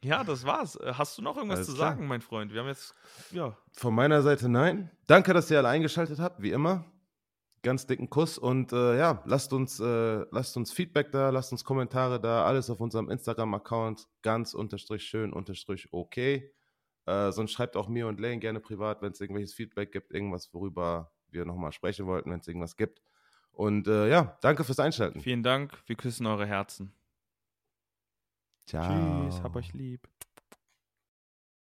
ja, das war's. Äh, Hast du noch irgendwas Alles zu klar. sagen, mein Freund? Wir haben jetzt, ja, Von meiner Seite nein. Danke, dass ihr alle eingeschaltet habt, wie immer. Ganz dicken Kuss und äh, ja, lasst uns, äh, lasst uns Feedback da, lasst uns Kommentare da, alles auf unserem Instagram-Account, ganz unterstrich schön unterstrich okay. Äh, sonst schreibt auch mir und Lane gerne privat, wenn es irgendwelches Feedback gibt, irgendwas, worüber wir nochmal sprechen wollten, wenn es irgendwas gibt. Und äh, ja, danke fürs Einschalten. vielen Dank. Wir küssen eure Herzen. Ciao. Tschüss, hab euch lieb.